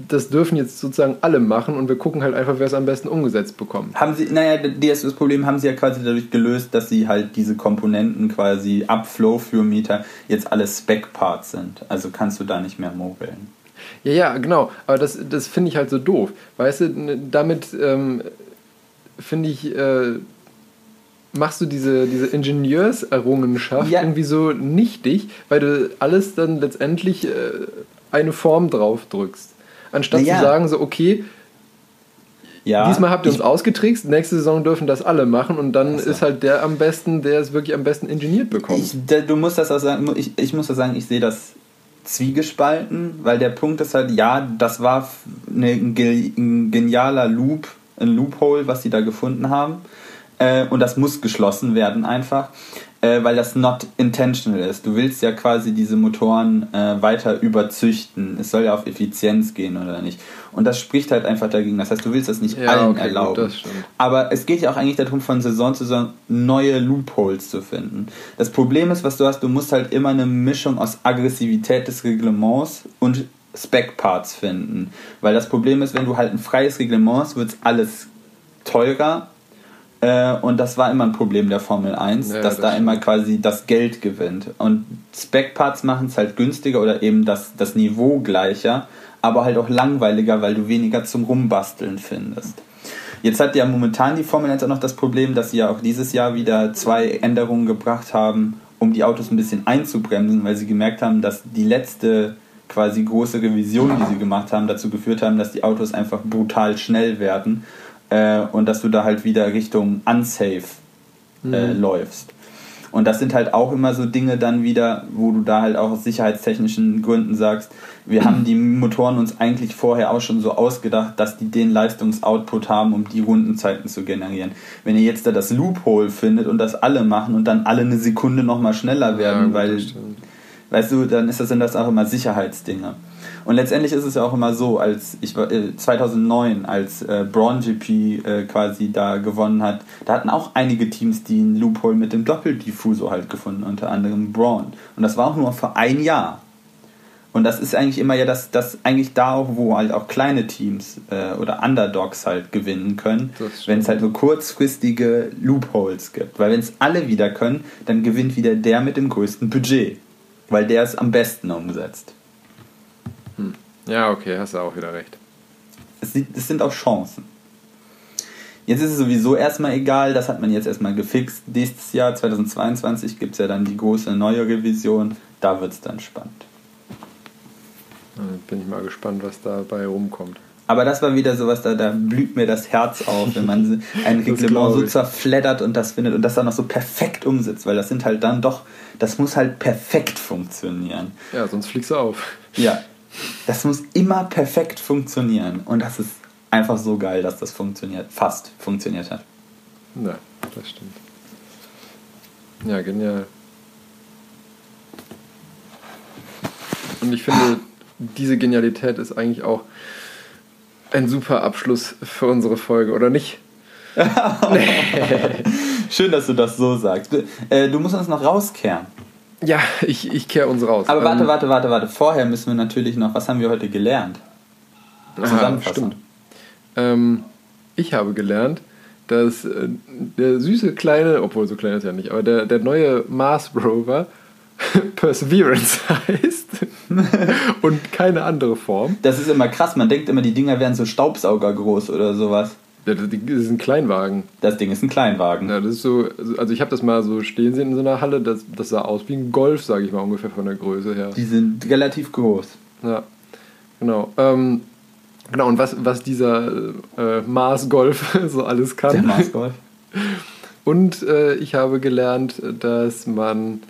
das dürfen jetzt sozusagen alle machen und wir gucken halt einfach, wer es am besten umgesetzt bekommt. Haben sie, naja, das, Problem haben sie ja quasi dadurch gelöst, dass sie halt diese Komponenten quasi ab Flow für Meter jetzt alles Spec-Parts sind. Also kannst du da nicht mehr mogeln. Ja, ja, genau. Aber das, das finde ich halt so doof. Weißt du, damit ähm, finde ich, äh, machst du diese, diese Ingenieurserrungenschaft Ja. irgendwie so nichtig, weil du alles dann letztendlich äh, eine Form drauf drückst. Anstatt Na ja. zu sagen, so, okay, Ja, diesmal habt ihr uns ausgetrickst, nächste Saison dürfen das alle machen und dann Ach so. ist halt der am besten, der es wirklich am besten ingeniert bekommt. Ich, du musst das auch sagen, ich, ich muss das sagen, ich sehe das zwiegespalten, weil der Punkt ist halt, ja, das war f- eine, ein genialer Loop, ein Loophole, was sie da gefunden haben. Äh, und das muss geschlossen werden einfach, äh, weil das not intentional ist. Du willst ja quasi diese Motoren äh, weiter überzüchten. Es soll ja auf Effizienz gehen oder nicht. Und das spricht halt einfach dagegen. Das heißt, du willst das nicht Ja, allen okay, gut, erlauben. stimmt. Aber es geht ja auch eigentlich darum, von Saison zu Saison neue Loopholes zu finden. Das Problem ist, was du hast, du musst halt immer eine Mischung aus Aggressivität des Reglements und Spec-Parts finden. Weil das Problem ist, wenn du halt ein freies Reglement hast, wird alles teurer. Äh, und das war immer ein Problem der Formel 1, Ja, dass das da stimmt. immer quasi das Geld gewinnt. Und Spec-Parts machen es halt günstiger oder eben das, das Niveau gleicher, aber halt auch langweiliger, weil du weniger zum Rumbasteln findest. Jetzt hat ja momentan die Formel 1 auch noch das Problem, dass sie ja auch dieses Jahr wieder zwei Änderungen gebracht haben, um die Autos ein bisschen einzubremsen, weil sie gemerkt haben, dass die letzte quasi große Revision, die sie gemacht haben, dazu geführt haben, dass die Autos einfach brutal schnell werden äh, und dass du da halt wieder Richtung unsafe äh, läufst. Und das sind halt auch immer so Dinge dann wieder, wo du da halt auch aus sicherheitstechnischen Gründen sagst, wir haben die Motoren uns eigentlich vorher auch schon so ausgedacht, dass die den Leistungsoutput haben, um die Rundenzeiten zu generieren. Wenn ihr jetzt da das Loophole findet und das alle machen und dann alle eine Sekunde nochmal schneller werden, Ja, weil, weißt du, dann ist das, sind das auch immer Sicherheitsdinge. Und letztendlich ist es ja auch immer so, als ich äh, 2009, als äh, Braun GP äh, quasi da gewonnen hat, da hatten auch einige Teams, die einen Loophole mit dem Doppeldiffuso halt gefunden, unter anderem Braun. Und das war auch nur für ein Jahr. Und das ist eigentlich immer ja das, das eigentlich da auch, wo halt auch kleine Teams äh, oder Underdogs halt gewinnen können, wenn es halt so kurzfristige Loopholes gibt. Weil wenn es alle wieder können, dann gewinnt wieder der mit dem größten Budget. Weil der es am besten umsetzt. Ja, okay, hast du auch wieder recht. es, sind- es sind auch Chancen. Jetzt ist es sowieso erstmal egal, das hat man jetzt erstmal gefixt. Nächstes Jahr, 2022, gibt es ja dann die große neue Revision. Da wird es dann spannend. Bin ich mal gespannt, was dabei rumkommt. Aber das war wieder sowas, da, da blüht mir das Herz auf, wenn man *laughs* ein Reglement so zerfleddert und das findet und das dann noch so perfekt umsetzt, weil das sind halt dann doch, das muss halt perfekt funktionieren. Ja, sonst fliegst du auf. Ja, das muss immer perfekt funktionieren und das ist einfach so geil, dass das funktioniert, fast funktioniert hat. Na, das stimmt. Ja, genial. Und ich finde, diese Genialität ist eigentlich auch ein super Abschluss für unsere Folge, oder nicht? *laughs* Schön, dass du das so sagst. Äh, du musst uns noch rauskehren. Ja, ich, ich kehre uns raus. Aber warte, Ähm, warte, warte, warte. Vorher müssen wir natürlich noch, was haben wir heute gelernt? Ah, Zusammenfassung. stimmt. Ähm, ich habe gelernt, dass äh, der süße kleine, obwohl so klein ist er nicht, aber der, der neue Mars Rover *laughs* Perseverance *laughs* heißt *laughs* und keine andere Form. Das ist immer krass. Man denkt immer, die Dinger wären so Staubsauger groß oder sowas. Ja, Das ist ein Kleinwagen. Das Ding ist ein Kleinwagen. Ja, das ist so, also ich habe das mal so stehen sehen in so einer Halle, das, das sah aus wie ein Golf, sage ich mal ungefähr von der Größe her. Die sind relativ groß. Ja, genau. Ähm, genau, und was, was dieser äh, Mars Golf *laughs* so alles kann. Der Marsgolf. *laughs* Und äh, ich habe gelernt, dass man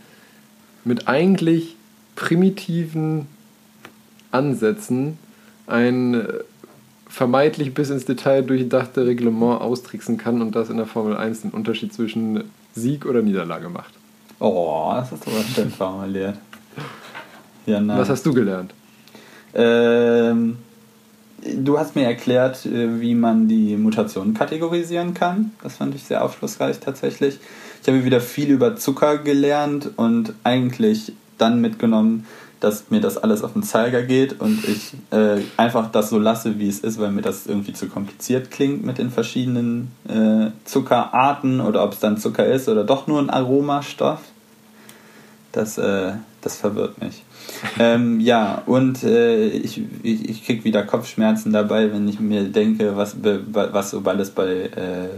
mit eigentlich primitiven Ansätzen ein äh, vermeintlich bis ins Detail durchdachte Reglement austricksen kann und das in der Formel 1 den Unterschied zwischen Sieg oder Niederlage macht. Oh, das ist aber schön formuliert. Ja, nice. Was hast du gelernt? Ähm, du hast mir erklärt, äh, wie man die Mutationen kategorisieren kann. Das fand ich sehr aufschlussreich tatsächlich. Ich habe wieder viel über Zucker gelernt und eigentlich dann mitgenommen, dass mir das alles auf den Zeiger geht und ich äh, einfach das so lasse, wie es ist, weil mir das irgendwie zu kompliziert klingt mit den verschiedenen äh, Zuckerarten oder ob es dann Zucker ist oder doch nur ein Aromastoff. Das, äh, das verwirrt mich. *laughs* ähm, ja, und äh, ich, ich, ich kriege wieder Kopfschmerzen dabei, wenn ich mir denke, was, was so alles bei äh,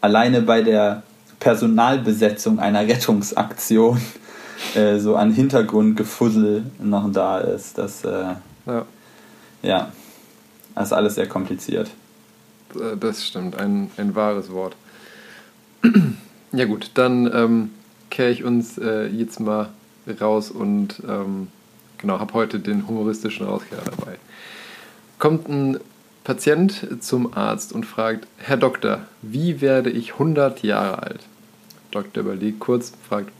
alleine bei der Personalbesetzung einer Rettungsaktion äh, so an Hintergrundgefussel noch da ist. Das, äh, Ja, ja, das ist alles sehr kompliziert. äh, das stimmt, ein, ein wahres Wort. *clears throat* ja gut, dann ähm, kehre ich uns äh, jetzt mal raus und ähm, genau, habe heute den humoristischen Rauskehrer dabei. Kommt ein Patient zum Arzt und fragt, Herr Doktor, wie werde ich 100 Jahre alt? Doktor überlegt kurz, fragt,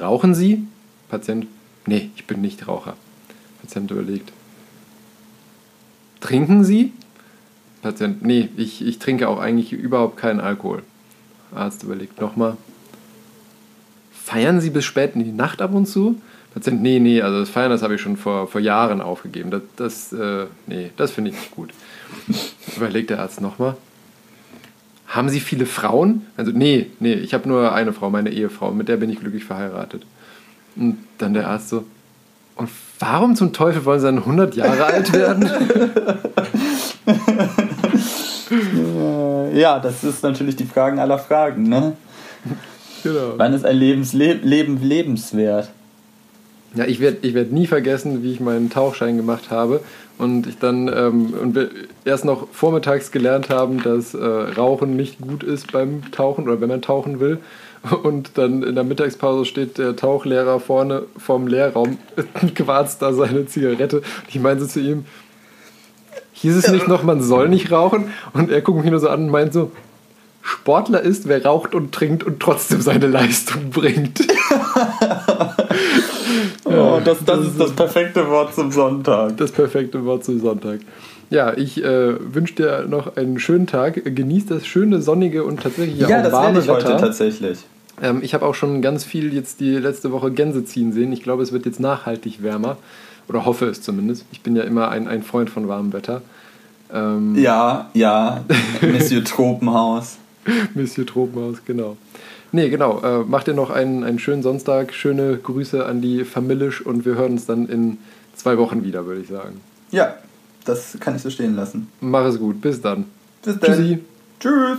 rauchen Sie? Patient, nee, ich bin nicht Raucher. Patient überlegt, trinken Sie? Patient, nee, ich, ich trinke auch eigentlich überhaupt keinen Alkohol. Arzt überlegt nochmal. Feiern Sie bis spät in die Nacht ab und zu? Patient, nee, nee, also das Feiern, das habe ich schon vor, vor Jahren aufgegeben. Das, das äh, nee, das finde ich nicht gut. *laughs* Überlegt der Arzt nochmal. Haben Sie viele Frauen? Also, nee, nee, ich habe nur eine Frau, meine Ehefrau, mit der bin ich glücklich verheiratet. Und dann der Arzt so, und warum zum Teufel wollen Sie dann 100 Jahre alt werden? *laughs* Ja, das ist natürlich die Fragen aller Fragen. Ne? genau. Wann ist ein Lebensleb Leben lebenswert? Ja, ich werde ich werd nie vergessen, wie ich meinen Tauchschein gemacht habe und ich dann ähm, und wir erst noch vormittags gelernt haben, dass äh, Rauchen nicht gut ist beim Tauchen oder wenn man tauchen will. *laughs* Und dann in der Mittagspause steht der Tauchlehrer vorne vorm Lehrraum, *laughs* quarzt da seine Zigarette. Und ich meinte zu ihm, hieß es nicht noch, man soll nicht rauchen? Und er guckt mich nur so an und meint so, Sportler ist, wer raucht und trinkt und trotzdem seine Leistung bringt. *laughs* Oh, das, das ist das perfekte Wort zum Sonntag. Das perfekte Wort zum Sonntag. Ja, ich äh, wünsche dir noch einen schönen Tag. Genieß das schöne, sonnige und tatsächlich Ja, auch das warme ich heute Wetter. tatsächlich. Ähm, ich habe auch schon ganz viel jetzt die letzte Woche Gänse ziehen sehen. Ich glaube, es wird jetzt nachhaltig wärmer. Oder hoffe es zumindest. Ich bin ja immer ein, ein Freund von warmem Wetter. Ähm, Ja, ja, *laughs* Monsieur Tropenhaus. Monsieur Tropenhaus, genau. Nee, genau. Äh, mach dir noch einen, einen schönen Sonntag. Schöne Grüße an die Familisch und wir hören uns dann in zwei Wochen wieder, würde ich sagen. Ja, das kann ich so stehen lassen. Mach es gut. Bis dann. Bis dann. Tschüssi. Tschüss.